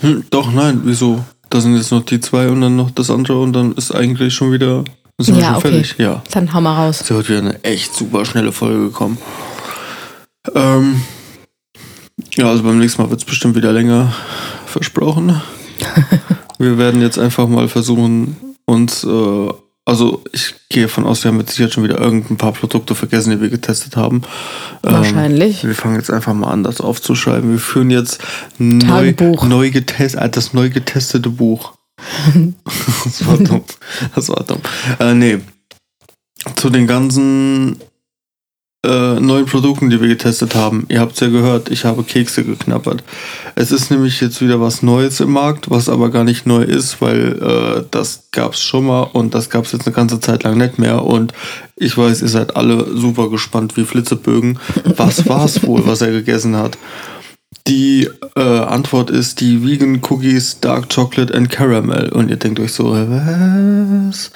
Hm, doch, nein, wieso? Da sind jetzt noch die zwei und dann noch das andere und dann ist eigentlich schon wieder. Sind wir Ja, schon okay. fertig? Ja. Dann hau mal raus. Ist heute wieder eine echt super schnelle Folge gekommen. Ähm, ja, also beim nächsten Mal wird es bestimmt wieder länger versprochen. wir werden jetzt einfach mal versuchen, uns, äh, also ich gehe davon aus, wir haben mit Sicherheit schon wieder irgendein paar Produkte vergessen, die wir getestet haben. Ähm, Wahrscheinlich. wir fangen jetzt einfach mal an, das aufzuschreiben. Wir führen jetzt neu, neu getest, äh, das neu getestete Buch. das war dumm. Das war dumm. Äh, nee. Zu den ganzen äh, neuen Produkten, die wir getestet haben. Ihr habt es ja gehört, ich habe Kekse geknabbert. Es ist nämlich jetzt wieder was Neues im Markt, was aber gar nicht neu ist, weil äh, das gab es schon mal und das gab es jetzt eine ganze Zeit lang nicht mehr. Und ich weiß, ihr seid alle super gespannt wie Flitzebögen. Was war es wohl, was er gegessen hat? Die äh, Antwort ist die Vegan Cookies Dark Chocolate and Caramel. Und ihr denkt euch so, was?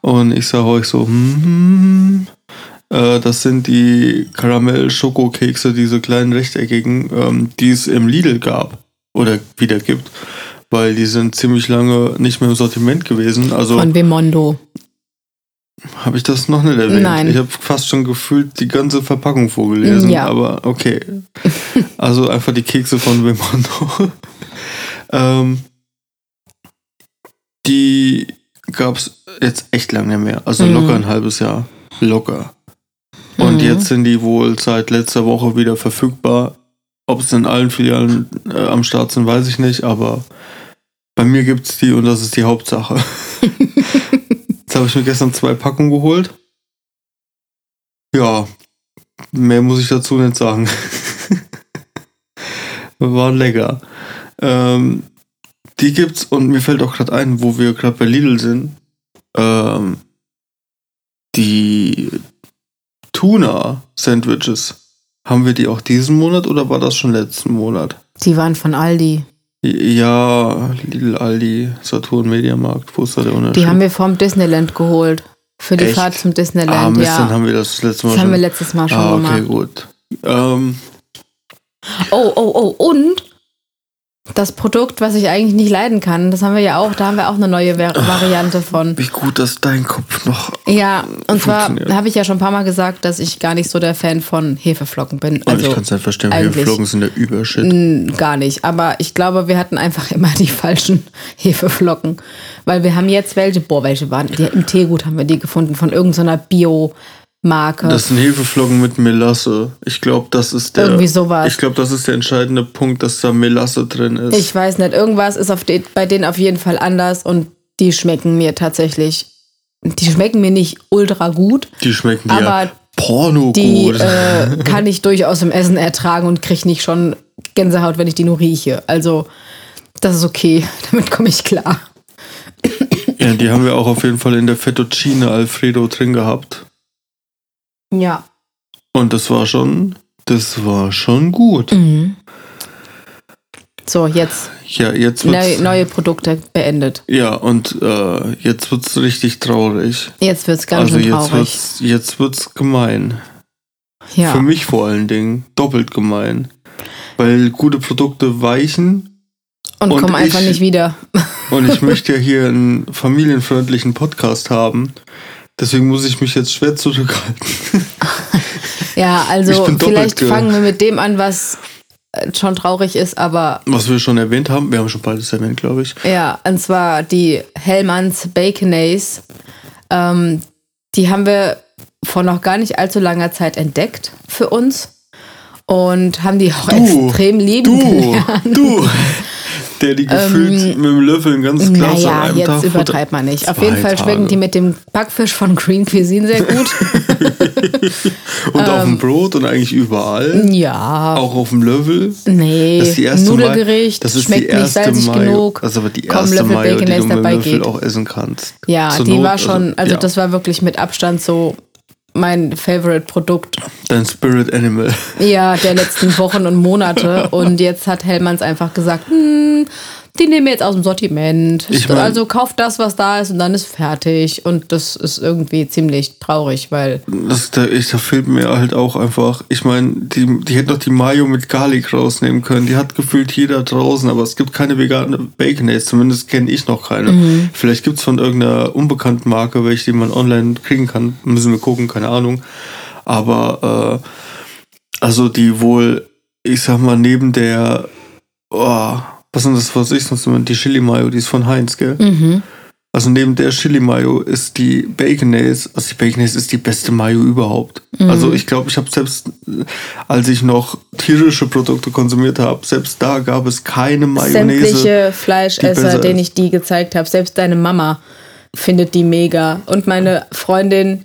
Und ich sage euch so, hm, äh, das sind die Karamell-Schokokekse, diese kleinen rechteckigen, ähm, die es im Lidl gab oder wieder gibt. Weil die sind ziemlich lange nicht mehr im Sortiment gewesen. Also Von Bemondo. habe ich das noch nicht erwähnt? Nein. Ich habe fast schon gefühlt die ganze Verpackung vorgelesen, Ja. aber okay. Also einfach die Kekse von Bemondo. ähm, die gab es jetzt echt lange nicht mehr. Also Mhm. locker ein halbes Jahr. Locker. Und Mhm. jetzt sind die wohl seit letzter Woche wieder verfügbar. Ob es in allen Filialen äh, am Start sind, weiß ich nicht, aber bei mir gibt es die und das ist die Hauptsache. Jetzt habe ich mir gestern zwei Packungen geholt. Ja, mehr muss ich dazu nicht sagen. War lecker. Ähm, die gibt's und mir fällt auch gerade ein, wo wir gerade bei Lidl sind. Ähm, die Tuna-Sandwiches. Haben wir die auch diesen Monat oder war das schon letzten Monat? Die waren von Aldi. Ja, Lidl, Aldi, Saturn, Mediamarkt, wo ist da der Unterschied? Die haben wir vom Disneyland geholt. Für die Echt? Fahrt zum ah, Disneyland, Mist, dann ja. haben wir das, letzte Mal Das haben wir schon. letztes Mal schon ah, okay, gemacht. gut. Ähm, Oh, oh, oh, und das Produkt, was ich eigentlich nicht leiden kann, das haben wir ja auch, da haben wir auch eine neue Var Variante von. wie gut, dass dein Kopf noch. Ja, und zwar habe ich ja schon ein paar Mal gesagt, dass ich gar nicht so der Fan von Hefeflocken bin. Und Also ich kann es nicht verstehen, eigentlich- Hefeflocken sind der Übershit. n- gar nicht. Aber ich glaube, wir hatten einfach immer die falschen Hefeflocken. Weil wir haben jetzt welche, boah, welche waren, die, im Teegut haben wir die gefunden, von irgendeiner Bio-Marke. Das sind Hefeflocken mit Melasse. Ich glaube, das ist der. Irgendwie sowas. Ich glaube, das ist der entscheidende Punkt, dass da Melasse drin ist. Ich weiß nicht, irgendwas ist auf den, bei denen auf jeden Fall anders und die schmecken mir tatsächlich. Die schmecken mir nicht ultra gut, die schmecken dir aber Porno die gut. äh, kann ich durchaus im Essen ertragen und kriege nicht schon Gänsehaut, wenn ich die nur rieche. Also, das ist okay, damit komme ich klar. ja, die haben wir auch auf jeden Fall in der Fettuccine Alfredo drin gehabt. Ja. Und das war schon. Das war schon gut. Mhm. So, jetzt Ja, jetzt neu, wird's. neue Produkte beendet. Ja, und äh, jetzt wird's richtig traurig. Jetzt wird es ganz also jetzt traurig. wird's, jetzt wird's gemein. Ja. Für mich vor allen Dingen doppelt gemein. Weil gute Produkte weichen und und kommen einfach ich- nicht wieder. Und ich möchte ja hier einen familienfreundlichen Podcast haben. Deswegen muss ich mich jetzt schwer zurückhalten. Ja, also vielleicht ge- fangen wir mit dem an, was äh, schon traurig ist, aber Was wir schon erwähnt haben, wir haben schon beides erwähnt, glaube ich. ja, und zwar die Hellmanns Baconays. Ähm, die haben wir vor noch gar nicht allzu langer Zeit entdeckt für uns und haben die auch extrem lieben du, gelernt. du, der die gefühlt mit dem Löffel ein ganzes Glas an Naja, einem jetzt Tag übertreibt man nicht. Auf jeden Fall schmecken Tage. die mit dem Backfisch von Green Cuisine sehr gut. Und auf Ähm. dem Brot und eigentlich überall. ja. Auch auf dem Löffel. Nee, Das ist die erste Nudelgericht, Mai, das ist schmeckt die erste nicht salzig Mayo, genug. Das ist aber die erste Löffel Mayo, die du mit dem dabei Löffel geht. auch essen kannst. Ja, Zur die Not, war schon, also ja, das war wirklich mit Abstand so mein Favorite-Produkt. Dein Spirit Animal. Ja, der letzten Wochen und Monate. Und jetzt hat Hellmanns einfach gesagt, hm, die nehmen wir jetzt aus dem Sortiment. Ich mein- also kauft das, was da ist und dann ist fertig. Und das ist irgendwie ziemlich traurig, weil Das, da, ich, da fehlt mir halt auch einfach, ich meine, die, die hätten doch die Mayo mit Garlic rausnehmen können. Die hat gefühlt jeder draußen, aber es gibt keine vegane Baconaise. Zumindest kenne ich noch keine. Mhm. Vielleicht gibt es von irgendeiner unbekannten Marke, welche die man online kriegen kann. Müssen wir gucken, keine Ahnung. Aber, äh, also die wohl, ich sag mal, neben der, oh, was ist das, was ich sonst immer, die Chili Mayo, die ist von Heinz, gell? mhm. Also neben der Chili Mayo ist die Baconaise, also die Baconaise ist die beste Mayo überhaupt. Also ich glaube, ich habe selbst, äh, als ich noch tierische Produkte konsumiert habe, selbst da gab es keine Mayonnaise. sämtliche Fleischesser, denen ist. ich die gezeigt habe, selbst deine Mama findet die mega. Und meine Freundin,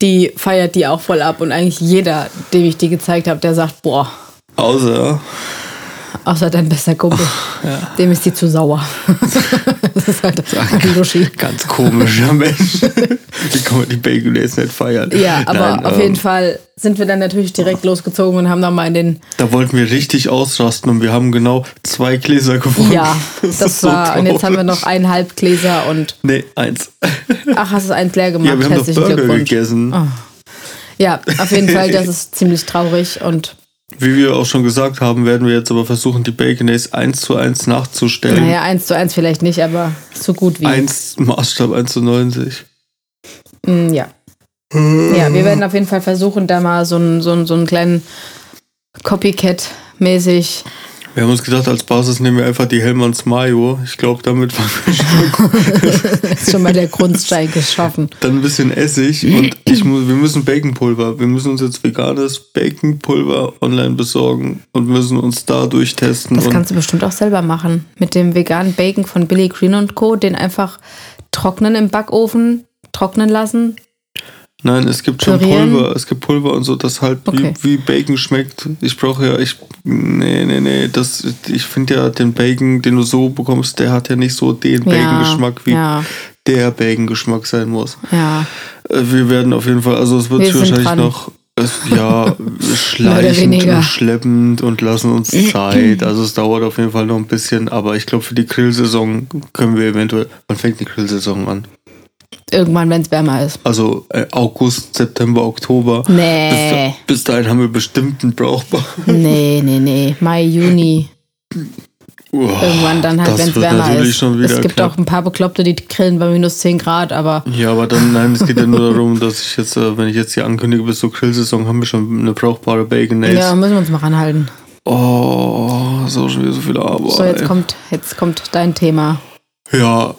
die feiert die auch voll ab. Und eigentlich jeder, dem ich die gezeigt habe, der sagt, boah, Außer, außer dein bester Kumpel. Dem ist die zu sauer. das ist halt ein Luschi. ganz komischer Mensch. Wie kann man die Baconaise nicht feiern? Ja, aber Nein, auf ähm, jeden Fall sind wir dann natürlich direkt losgezogen und haben dann mal in den. Da wollten wir richtig ausrasten und wir haben genau zwei Gläser gefunden. Ja, Das das, ist so war. und jetzt haben wir noch eineinhalb Gläser und. Nee, eins. Ach, hast du eins leer gemacht? Ja, wir haben doch Herzlichen Burger Glückwunsch. gegessen. Ja, auf jeden Fall, das ist ziemlich traurig und Wie wir auch schon gesagt haben, werden wir jetzt aber versuchen, die Baconaise eins zu eins nachzustellen. naja, eins zu eins vielleicht nicht, aber so gut wie. Eins, Maßstab 1 zu 90. Mm, ja. Ja, wir werden auf jeden Fall versuchen, da mal so einen, so einen, so einen kleinen Copycat-mäßig. Wir haben uns gedacht, als Basis nehmen wir einfach die Hellmanns Mayo. Ich glaube, damit wir schon ist schon mal der Grundstein geschaffen. dann ein bisschen Essig und ich muss, wir müssen Baconpulver. Wir müssen uns jetzt veganes Baconpulver online besorgen und müssen uns da durchtesten. Das kannst du bestimmt auch selber machen. Mit dem veganen Bacon von Billy Green und Co. Den einfach trocknen im Backofen, trocknen lassen. Nein, es gibt schon Pürieren? Pulver, es gibt Pulver und so, das halt Okay. wie, wie Bacon schmeckt. Ich brauche ja, ich, nee, nee, nee, das, ich finde ja den Bacon, den du so bekommst, der hat ja nicht so den Bacon-Geschmack, wie ja, der Bacon-Geschmack sein muss. ja. Äh, Wir werden auf jeden Fall, also es wird Wir wahrscheinlich dran. noch, es, ja, schleichend und schleppend und lassen uns Zeit. Also es dauert auf jeden Fall noch ein bisschen, aber ich glaube für die Grillsaison können wir eventuell, wann fängt die Grillsaison an? Irgendwann, wenn es wärmer ist. Also äh, August, September, Oktober. Nee. Bis, bis dahin haben wir bestimmt einen brauchbar. Nee, nee, nee. Mai, Juni. Uah, Irgendwann dann halt, wenn es wärmer ist. schon wieder es gibt knapp. auch ein paar Bekloppte, die grillen bei minus 10 Grad, aber Ja, aber dann, nein, es geht ja nur darum, dass ich jetzt, äh, wenn ich jetzt hier ankündige, bis zur Grillsaison haben wir schon eine brauchbare Bacon ja, müssen wir uns mal ranhalten. Oh, ist auch schon wieder so viel Arbeit. So, jetzt kommt, jetzt kommt dein Thema. Ja,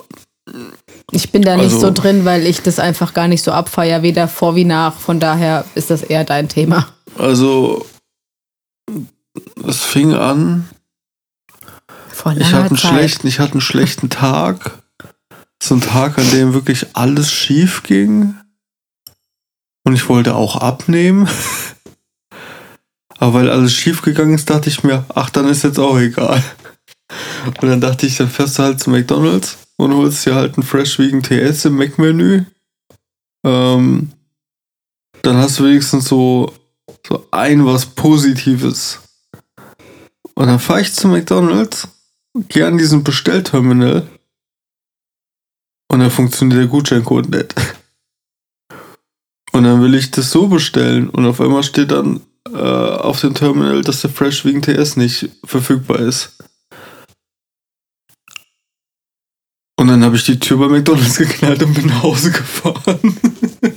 Ich bin da nicht Also- so drin, weil ich das einfach gar nicht so abfeier, weder vor wie nach. Von daher ist das eher dein Thema. also es fing an, Vor ich hatte, einen Zeit. schlechten, ich hatte einen schlechten Tag. So ein Tag, an dem wirklich alles schief ging. Und ich wollte auch abnehmen. Aber weil alles schief gegangen ist, dachte ich mir, ach, dann ist jetzt auch egal. Und dann dachte ich, dann fährst du halt zu McDonalds und holst dir halt ein Fresh Vegan TS im Mac-Menü. Ähm, dann hast du wenigstens so, so ein was Positives. Und dann fahre ich zu McDonalds, gehe an diesen Bestellterminal und dann funktioniert der Gutscheincode nicht. Und dann will ich das so bestellen und auf einmal steht dann äh, auf dem Terminal, dass der Fresh Vegan TS nicht verfügbar ist. Und dann habe ich die Tür bei McDonalds geknallt und bin nach Hause gefahren.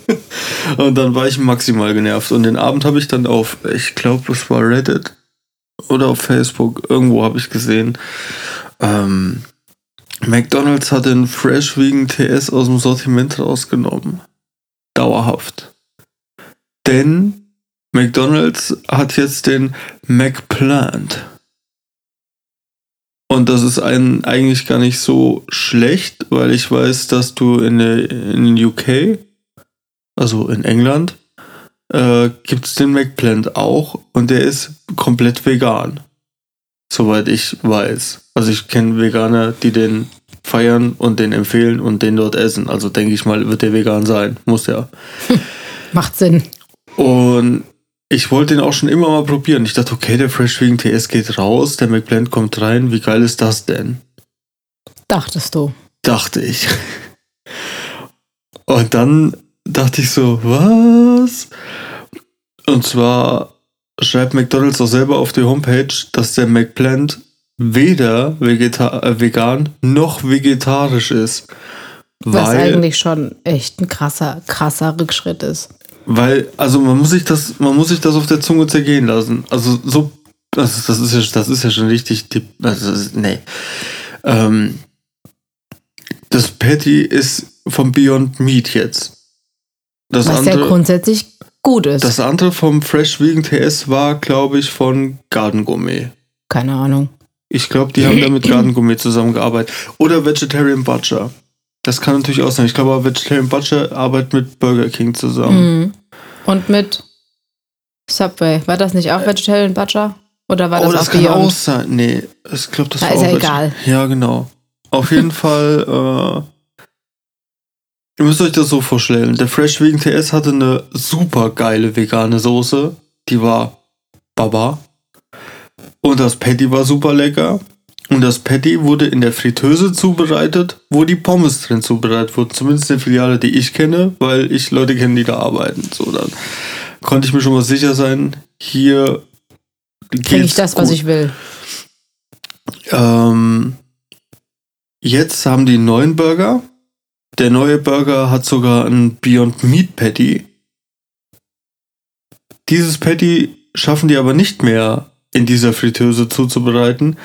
und dann war ich maximal genervt. Und den Abend habe ich dann auf, ich glaube, es war Reddit oder auf Facebook, irgendwo habe ich gesehen, ähm, McDonalds hat den Fresh Vegan TS aus dem Sortiment rausgenommen. Dauerhaft. Denn McDonalds hat jetzt den McPlant. Und das ist ein, eigentlich gar nicht so schlecht, weil ich weiß, dass du in, der, in UK, also in England, äh, gibt es den McPlant auch und der ist komplett vegan. Soweit ich weiß. Also ich kenne Veganer, die den feiern und den empfehlen und den dort essen. Also denke ich mal, wird der vegan sein. Muss ja. Macht Sinn. Und ich wollte den auch schon immer mal probieren. Ich dachte, okay, der Fresh Vegan TS geht raus, der McBlend kommt rein. Wie geil ist das denn? Dachtest du. Dachte ich. Und dann dachte ich so, was? Und zwar schreibt McDonald's auch selber auf die Homepage, dass der McPlant weder Vegeta äh, vegan noch vegetarisch ist. Was eigentlich schon echt ein krasser, krasser Rückschritt ist. Weil, also man muss sich das, man muss sich das auf der Zunge zergehen lassen. Also so, das, das ist ja, das ist ja schon richtig, also das ist, nee. Ähm, das Patty ist vom Beyond Meat jetzt. Das Was andere, ja grundsätzlich gut ist. Das andere vom Fresh Vegan TS war, glaube ich, von Garden Gourmet. Keine Ahnung. Ich glaube, die haben da mit Garden Gourmet zusammengearbeitet. Oder Vegetarian Butcher. Das kann natürlich auch sein. Ich glaube, Vegetarian Butcher arbeitet mit Burger King zusammen. Mhm. Und mit Subway. War das nicht auch Vegetarian Butcher? Oder war das, oh, das auch kann Beyond? auch sein. Nee, ich glaube, das da war ist auch ja egal. Ja, genau. Auf jeden Fall, äh, ihr müsst euch das so vorstellen. Der Fresh Vegan TS hatte eine super geile vegane Soße. Die war Baba. Und das Patty war super lecker. Und das Patty wurde in der Fritteuse zubereitet, wo die Pommes drin zubereitet wurden. Zumindest in der Filiale, die ich kenne, weil ich Leute kenne, die da arbeiten. So, dann konnte ich mir schon mal sicher sein, hier kriege ich das, gut. was ich will. Ähm, jetzt haben die einen neuen Burger. Der neue Burger hat sogar ein Beyond Meat Patty. Dieses Patty schaffen die aber nicht mehr in dieser Fritteuse zuzubereiten.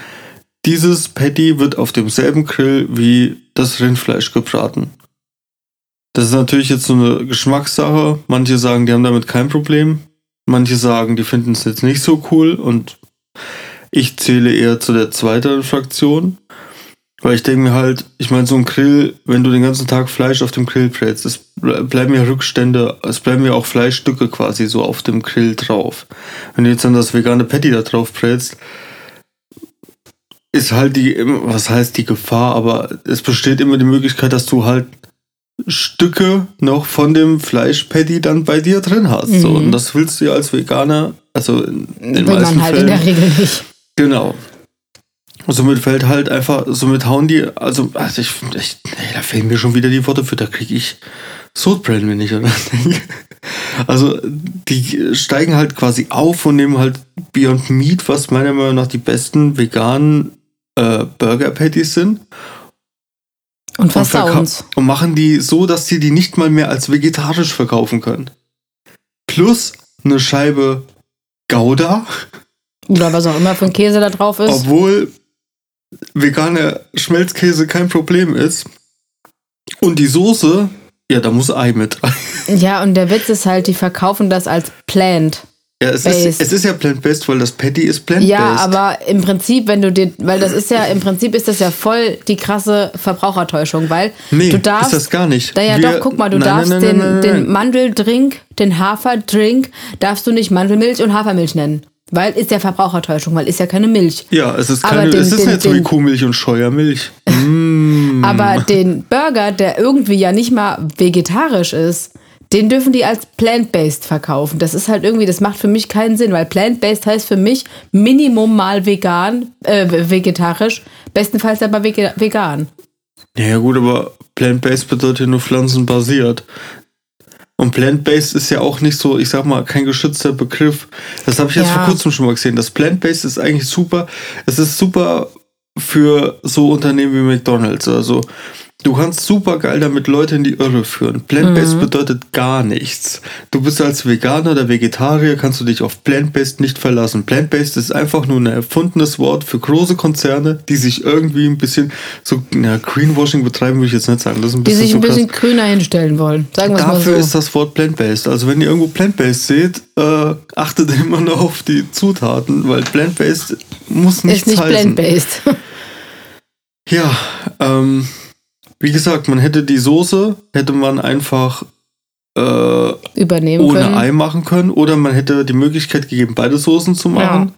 Dieses Patty wird auf demselben Grill wie das Rindfleisch gebraten. Das ist natürlich jetzt so eine Geschmackssache. Manche sagen, die haben damit kein Problem. Manche sagen, die finden es jetzt nicht so cool und ich zähle eher zu der zweiten Fraktion. Weil ich denke mir halt, ich meine, so ein Grill, wenn du den ganzen Tag Fleisch auf dem Grill brätst, es bleiben ja Rückstände, es bleiben ja auch Fleischstücke quasi so auf dem Grill drauf. Wenn du jetzt dann das vegane Patty da drauf brätst, ist halt die, was heißt die Gefahr, aber es besteht immer die Möglichkeit, dass du halt Stücke noch von dem Fleischpatty dann bei dir drin hast. Mhm. So. Und das willst du ja als Veganer, also in den Will meisten man halt Fällen, in der Regel nicht. Genau. Somit fällt halt einfach, somit hauen die, also, also ich, ich nee, da fehlen mir schon wieder die Worte für, da kriege ich Sodbrennen, wenn ich an das denke. Also, die steigen halt quasi auf und nehmen halt Beyond Meat, was meiner Meinung nach die besten veganen äh, Burger Patties sind. Und versauen Und machen die so, dass sie die nicht mal mehr als vegetarisch verkaufen können. Plus eine Scheibe Gouda. Oder was auch immer für ein Käse da drauf ist. Obwohl veganer Schmelzkäse kein Problem ist. Und die Soße, ja, da muss Ei mit rein. Ja, und der Witz ist halt, die verkaufen das als Plant. Ja, es ist, es ist ja plant-based, weil das Patty ist plant-based. Ja, aber im Prinzip, wenn du dir, weil das ist ja, im Prinzip ist das ja voll die krasse Verbrauchertäuschung, weil nee, du darfst. ist das gar nicht. Naja, doch, guck mal, du nein, darfst nein, nein, den, den Mandeldrink, den Haferdrink, darfst du nicht Mandelmilch und Hafermilch nennen. Weil ist ja Verbrauchertäuschung, weil ist ja keine Milch. Ja, es ist keine, den, es ist den, nicht so wie Kuhmilch und Scheuermilch. mm. Aber den Burger, der irgendwie ja nicht mal vegetarisch ist, den dürfen die als plant-based verkaufen. Das ist halt irgendwie, das macht für mich keinen Sinn, weil plant-based heißt für mich Minimum mal vegan, äh, vegetarisch, bestenfalls aber vegan. Ja gut, aber plant-based bedeutet nur pflanzenbasiert. Und plant-based ist ja auch nicht so, ich sag mal, kein geschützter Begriff. Das habe ich jetzt ja. vor kurzem schon mal gesehen. Das plant-based ist eigentlich super. Es ist super für so Unternehmen wie McDonald's. Also Du kannst super geil damit Leute in die Irre führen. Plant-based bedeutet gar nichts. Du bist als Veganer oder Vegetarier, kannst du dich auf Plant-based nicht verlassen. Plant-based ist einfach nur ein erfundenes Wort für große Konzerne, die sich irgendwie ein bisschen so, na, Greenwashing betreiben würde ich jetzt nicht sagen. Das ist ein Die bisschen sich so ein krass. bisschen grüner hinstellen wollen. Sagen wir es mal so. Dafür ist das Wort plant-based. Also wenn ihr irgendwo plant-based seht, äh, achtet immer noch auf die Zutaten, weil plant-based muss nichts ist nicht heißen. plant-based. Ja, ähm, wie gesagt, man hätte die Soße, hätte man einfach äh, Übernehmen ohne können. Ei machen können oder man hätte die Möglichkeit gegeben, beide Soßen zu machen.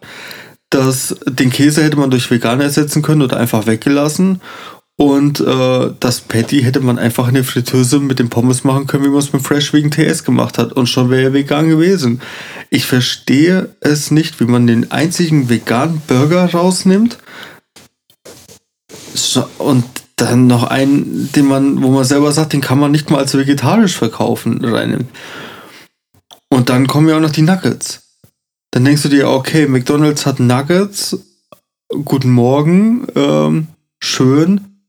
Das, den Käse hätte man durch vegan ersetzen können oder einfach weggelassen. Und äh, das Patty hätte man einfach in der Fritteuse mit den Pommes machen können, wie man es mit Fresh Vegan TS gemacht hat. Und schon wäre er vegan gewesen. Ich verstehe es nicht, wie man den einzigen veganen Burger rausnimmt und dann noch einen, den man, wo man selber sagt, den kann man nicht mal als vegetarisch verkaufen, reinnimmt. Und dann kommen ja auch noch die Nuggets. Dann denkst du dir, okay, McDonalds hat Nuggets. Guten Morgen, ähm, schön.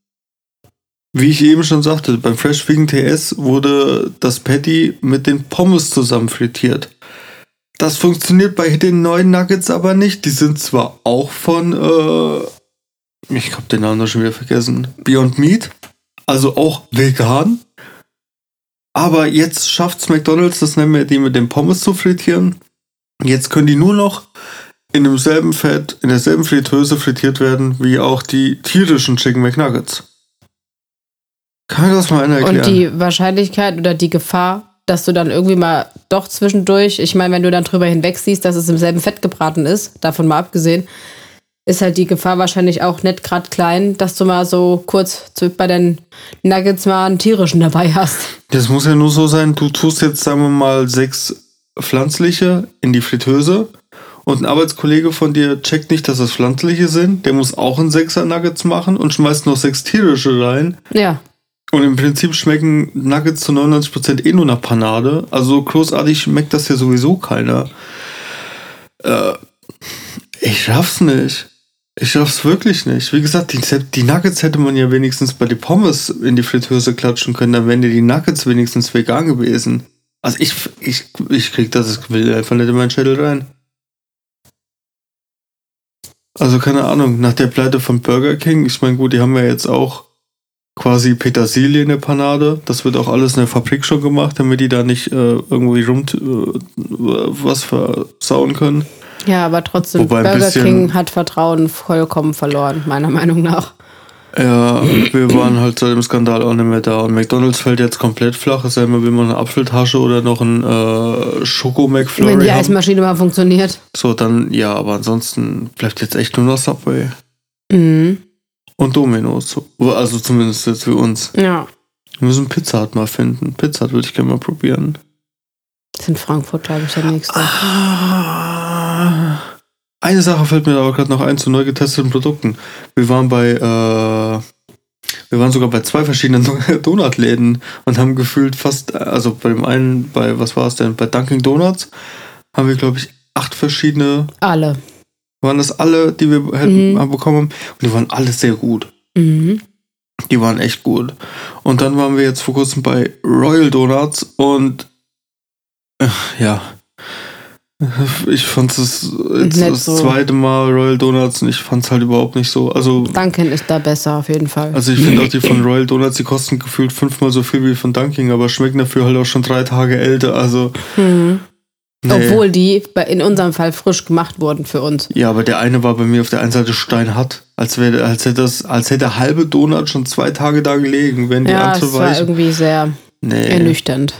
Wie ich eben schon sagte, beim Fresh Vegan TS wurde das Patty mit den Pommes zusammen frittiert. Das funktioniert bei den neuen Nuggets aber nicht. Die sind zwar auch von, äh, ich habe den Namen schon wieder vergessen, Beyond Meat, also auch vegan. Aber jetzt schafft's McDonalds, das nennen wir die mit den Pommes zu frittieren. Jetzt können die nur noch in demselben Fett, in derselben Fritteuse frittiert werden, wie auch die tierischen Chicken McNuggets. Kann mir das mal einer erklären? Und die Wahrscheinlichkeit oder die Gefahr, dass du dann irgendwie mal doch zwischendurch, ich meine, wenn du dann drüber hinweg siehst, dass es im selben Fett gebraten ist, davon mal abgesehen, ist halt die Gefahr wahrscheinlich auch nicht gerade klein, dass du mal so kurz bei den Nuggets mal einen tierischen dabei hast. Das muss ja nur so sein, du tust jetzt, sagen wir mal, sechs pflanzliche in die Fritteuse und ein Arbeitskollege von dir checkt nicht, dass das pflanzliche sind. Der muss auch einen Sechser Nuggets machen und schmeißt noch sechs tierische rein. Ja. Und im Prinzip schmecken Nuggets zu 99% eh nur nach Panade. Also so großartig schmeckt das ja sowieso keiner. Äh, ich schaff's nicht. Ich schaff's wirklich nicht. Wie gesagt, die, die Nuggets hätte man ja wenigstens bei den Pommes in die Fritteuse klatschen können, dann wären die Nuggets wenigstens vegan gewesen. Also ich, ich, ich krieg das, ich will einfach nicht in meinen Schädel rein. Also keine Ahnung, nach der Pleite von Burger King, ich meine gut, die haben ja jetzt auch quasi Petersilie in der Panade. Das wird auch alles in der Fabrik schon gemacht, damit die da nicht äh, irgendwie rum äh, was versauen können. Ja, aber trotzdem, Wobei Burger King hat Vertrauen vollkommen verloren, meiner Meinung nach. Ja, wir waren halt seit dem Skandal auch nicht mehr da. Und McDonalds fällt jetzt komplett flach. Es sei denn, will man eine Apfeltasche oder noch ein äh, schoko Wenn die haben. Eismaschine mal funktioniert. So, dann ja, aber ansonsten bleibt jetzt echt nur noch Subway. Mhm. Und Domino's. Also zumindest jetzt für uns. Ja. Wir müssen Pizza Hut mal finden. Pizza Hut würde ich gerne mal probieren. Das ist in Frankfurt, glaube ich, der nächste. Ah. Eine Sache fällt mir aber gerade noch ein zu neu getesteten Produkten. Wir waren bei, äh, wir waren sogar bei zwei verschiedenen Donutläden und haben gefühlt fast, also bei dem einen, bei, was war es denn, bei Dunkin' Donuts haben wir, glaube ich, acht verschiedene, Alle. waren das alle, die wir hätten Mhm. bekommen haben. Und die waren alle sehr gut. Mhm. Die waren echt gut. Und dann waren wir jetzt vor kurzem bei Royal Donuts und äh, ja. Ich fand es jetzt Nicht das so. zweite Mal Royal Donuts und ich fand es halt überhaupt nicht so. Also, Dunkin' ist da besser, auf jeden Fall. also ich finde auch die von Royal Donuts, die kosten gefühlt fünfmal so viel wie von Dunkin', aber schmecken dafür halt auch schon drei Tage älter. Also, Mhm. nee. Obwohl die in unserem Fall frisch gemacht wurden für uns. Ja, aber der eine war bei mir auf der einen Seite steinhart. Als, wäre, als, hätte das, als hätte der halbe Donut schon zwei Tage da gelegen, wenn die Ja, andere war weich. irgendwie sehr Nee. ernüchternd.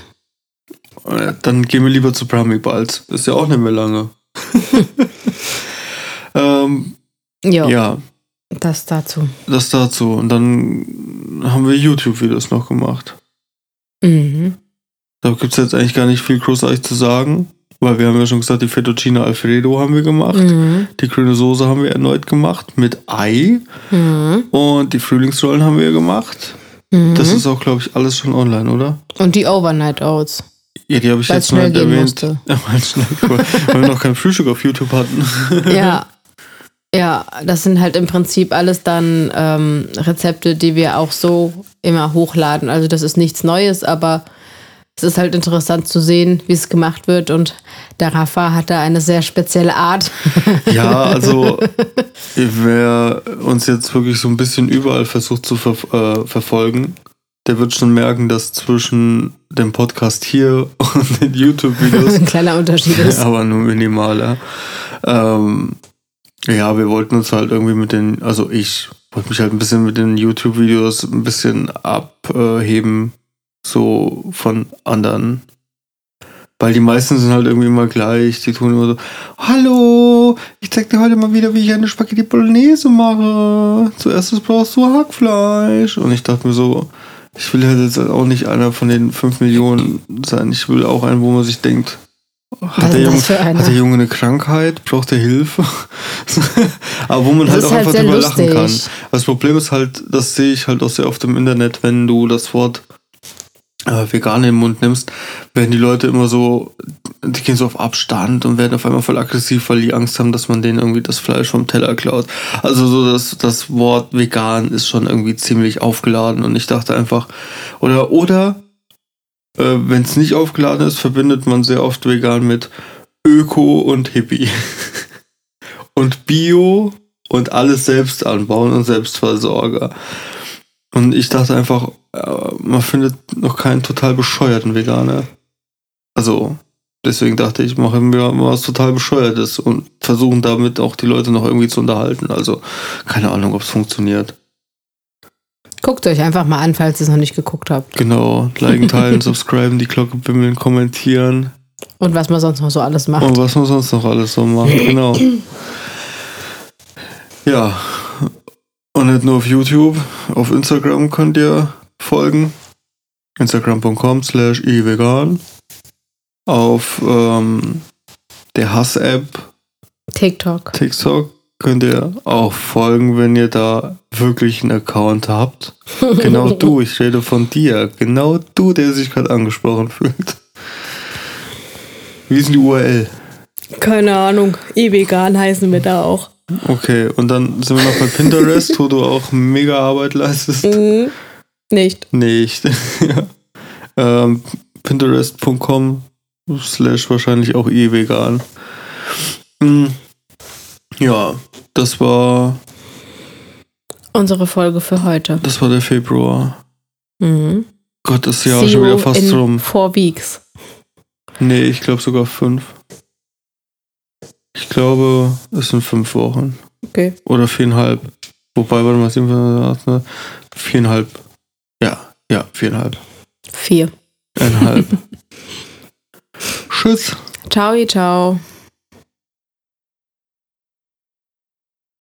Äh, Dann gehen wir lieber zu Brahmi bald. Ist ja auch nicht mehr lange. ähm, Jo, ja, das dazu. das dazu. Und dann haben wir YouTube-Videos noch gemacht. Mhm. Da gibt es jetzt eigentlich gar nicht viel großartig zu sagen, weil wir haben ja schon gesagt, die Fettuccine Alfredo haben wir gemacht. Mhm. Die grüne Soße haben wir erneut gemacht mit Ei. Mhm. Und die Frühlingsrollen haben wir gemacht. Mhm. Das ist auch, glaube ich, alles schon online, oder? Und die Overnight Oats. Ja, die habe ich jetzt gehen erwähnt. musste. Ja, weil schnell weil wir noch kein Frühstück auf YouTube hatten. Ja. Ja, das sind halt im Prinzip alles dann ähm, Rezepte, die wir auch so immer hochladen. Also das ist nichts Neues, aber es ist halt interessant zu sehen, wie es gemacht wird. Und der Rafa hat da eine sehr spezielle Art. Ja, also wer uns jetzt wirklich so ein bisschen überall versucht zu ver äh, verfolgen, der wird schon merken, dass zwischen dem Podcast hier und den YouTube-Videos ein kleiner Unterschied ist. aber nur minimaler. Ähm, ja, wir wollten uns halt irgendwie mit den, also ich wollte mich halt ein bisschen mit den YouTube-Videos ein bisschen abheben, so von anderen. Weil die meisten sind halt irgendwie immer gleich. Die tun immer so, hallo, ich zeig dir heute mal wieder, wie ich eine Spaghetti Bolognese mache. Zuerst brauchst du Hackfleisch. Und ich dachte mir so, ich will halt jetzt auch nicht einer von den 5 Millionen sein. Ich will auch einen, wo man sich denkt, hat der, Junge, hat der Junge eine Krankheit? Braucht er Hilfe? Aber wo man Das halt auch halt einfach drüber lachen kann. Das Problem ist halt, das sehe ich halt auch sehr oft im Internet, wenn du das Wort äh, vegan in den Mund nimmst, werden die Leute immer so, die gehen so auf Abstand und werden auf einmal voll aggressiv, weil die Angst haben, dass man denen irgendwie das Fleisch vom Teller klaut. Also so das, das Wort vegan ist schon irgendwie ziemlich aufgeladen und ich dachte einfach, oder, oder äh, wenn es nicht aufgeladen ist, verbindet man sehr oft vegan mit Öko und Hippie. und Bio und alles selbst anbauen und Selbstversorger. Und ich dachte einfach, äh, man findet noch keinen total bescheuerten Veganer. Also, deswegen dachte ich, machen wir mal was total Bescheuertes und versuchen damit auch die Leute noch irgendwie zu unterhalten. Also, keine Ahnung, ob es funktioniert. Guckt euch einfach mal an, falls ihr es noch nicht geguckt habt. Genau, liken, teilen, subscriben, die Glocke bimmeln, kommentieren. Und was man sonst noch so alles macht. Und was man sonst noch alles so macht, genau. Ja. Und nicht nur auf YouTube, auf Instagram könnt ihr folgen. Instagram.com slash ivegan. Auf ähm, der Hass-App TikTok. TikTok könnt ihr auch folgen, wenn ihr da wirklich einen Account habt. Genau du, ich rede von dir. Genau du, der sich gerade angesprochen fühlt. Wie ist denn die URL? Keine Ahnung. E-Vegan heißen wir da auch. Okay, und dann sind wir noch bei Pinterest, wo du auch mega Arbeit leistest. Mhm. Nicht. Nicht. ja. ähm, Pinterest.com slash wahrscheinlich auch eh vegan. Mm, Ja, das war, Unsere Folge für heute. das war der Februar. Mhm. Gott, das Jahr See schon wieder fast rum. Four weeks. Nee, ich glaube sogar fünf. Ich glaube, es sind fünf Wochen. Okay. Oder viereinhalb. Wobei, warte mal, sind wir ne? viereinhalb. Ja, ja, viereinhalb. Vier. Eineinhalb. Tschüss. Ciao, ciao.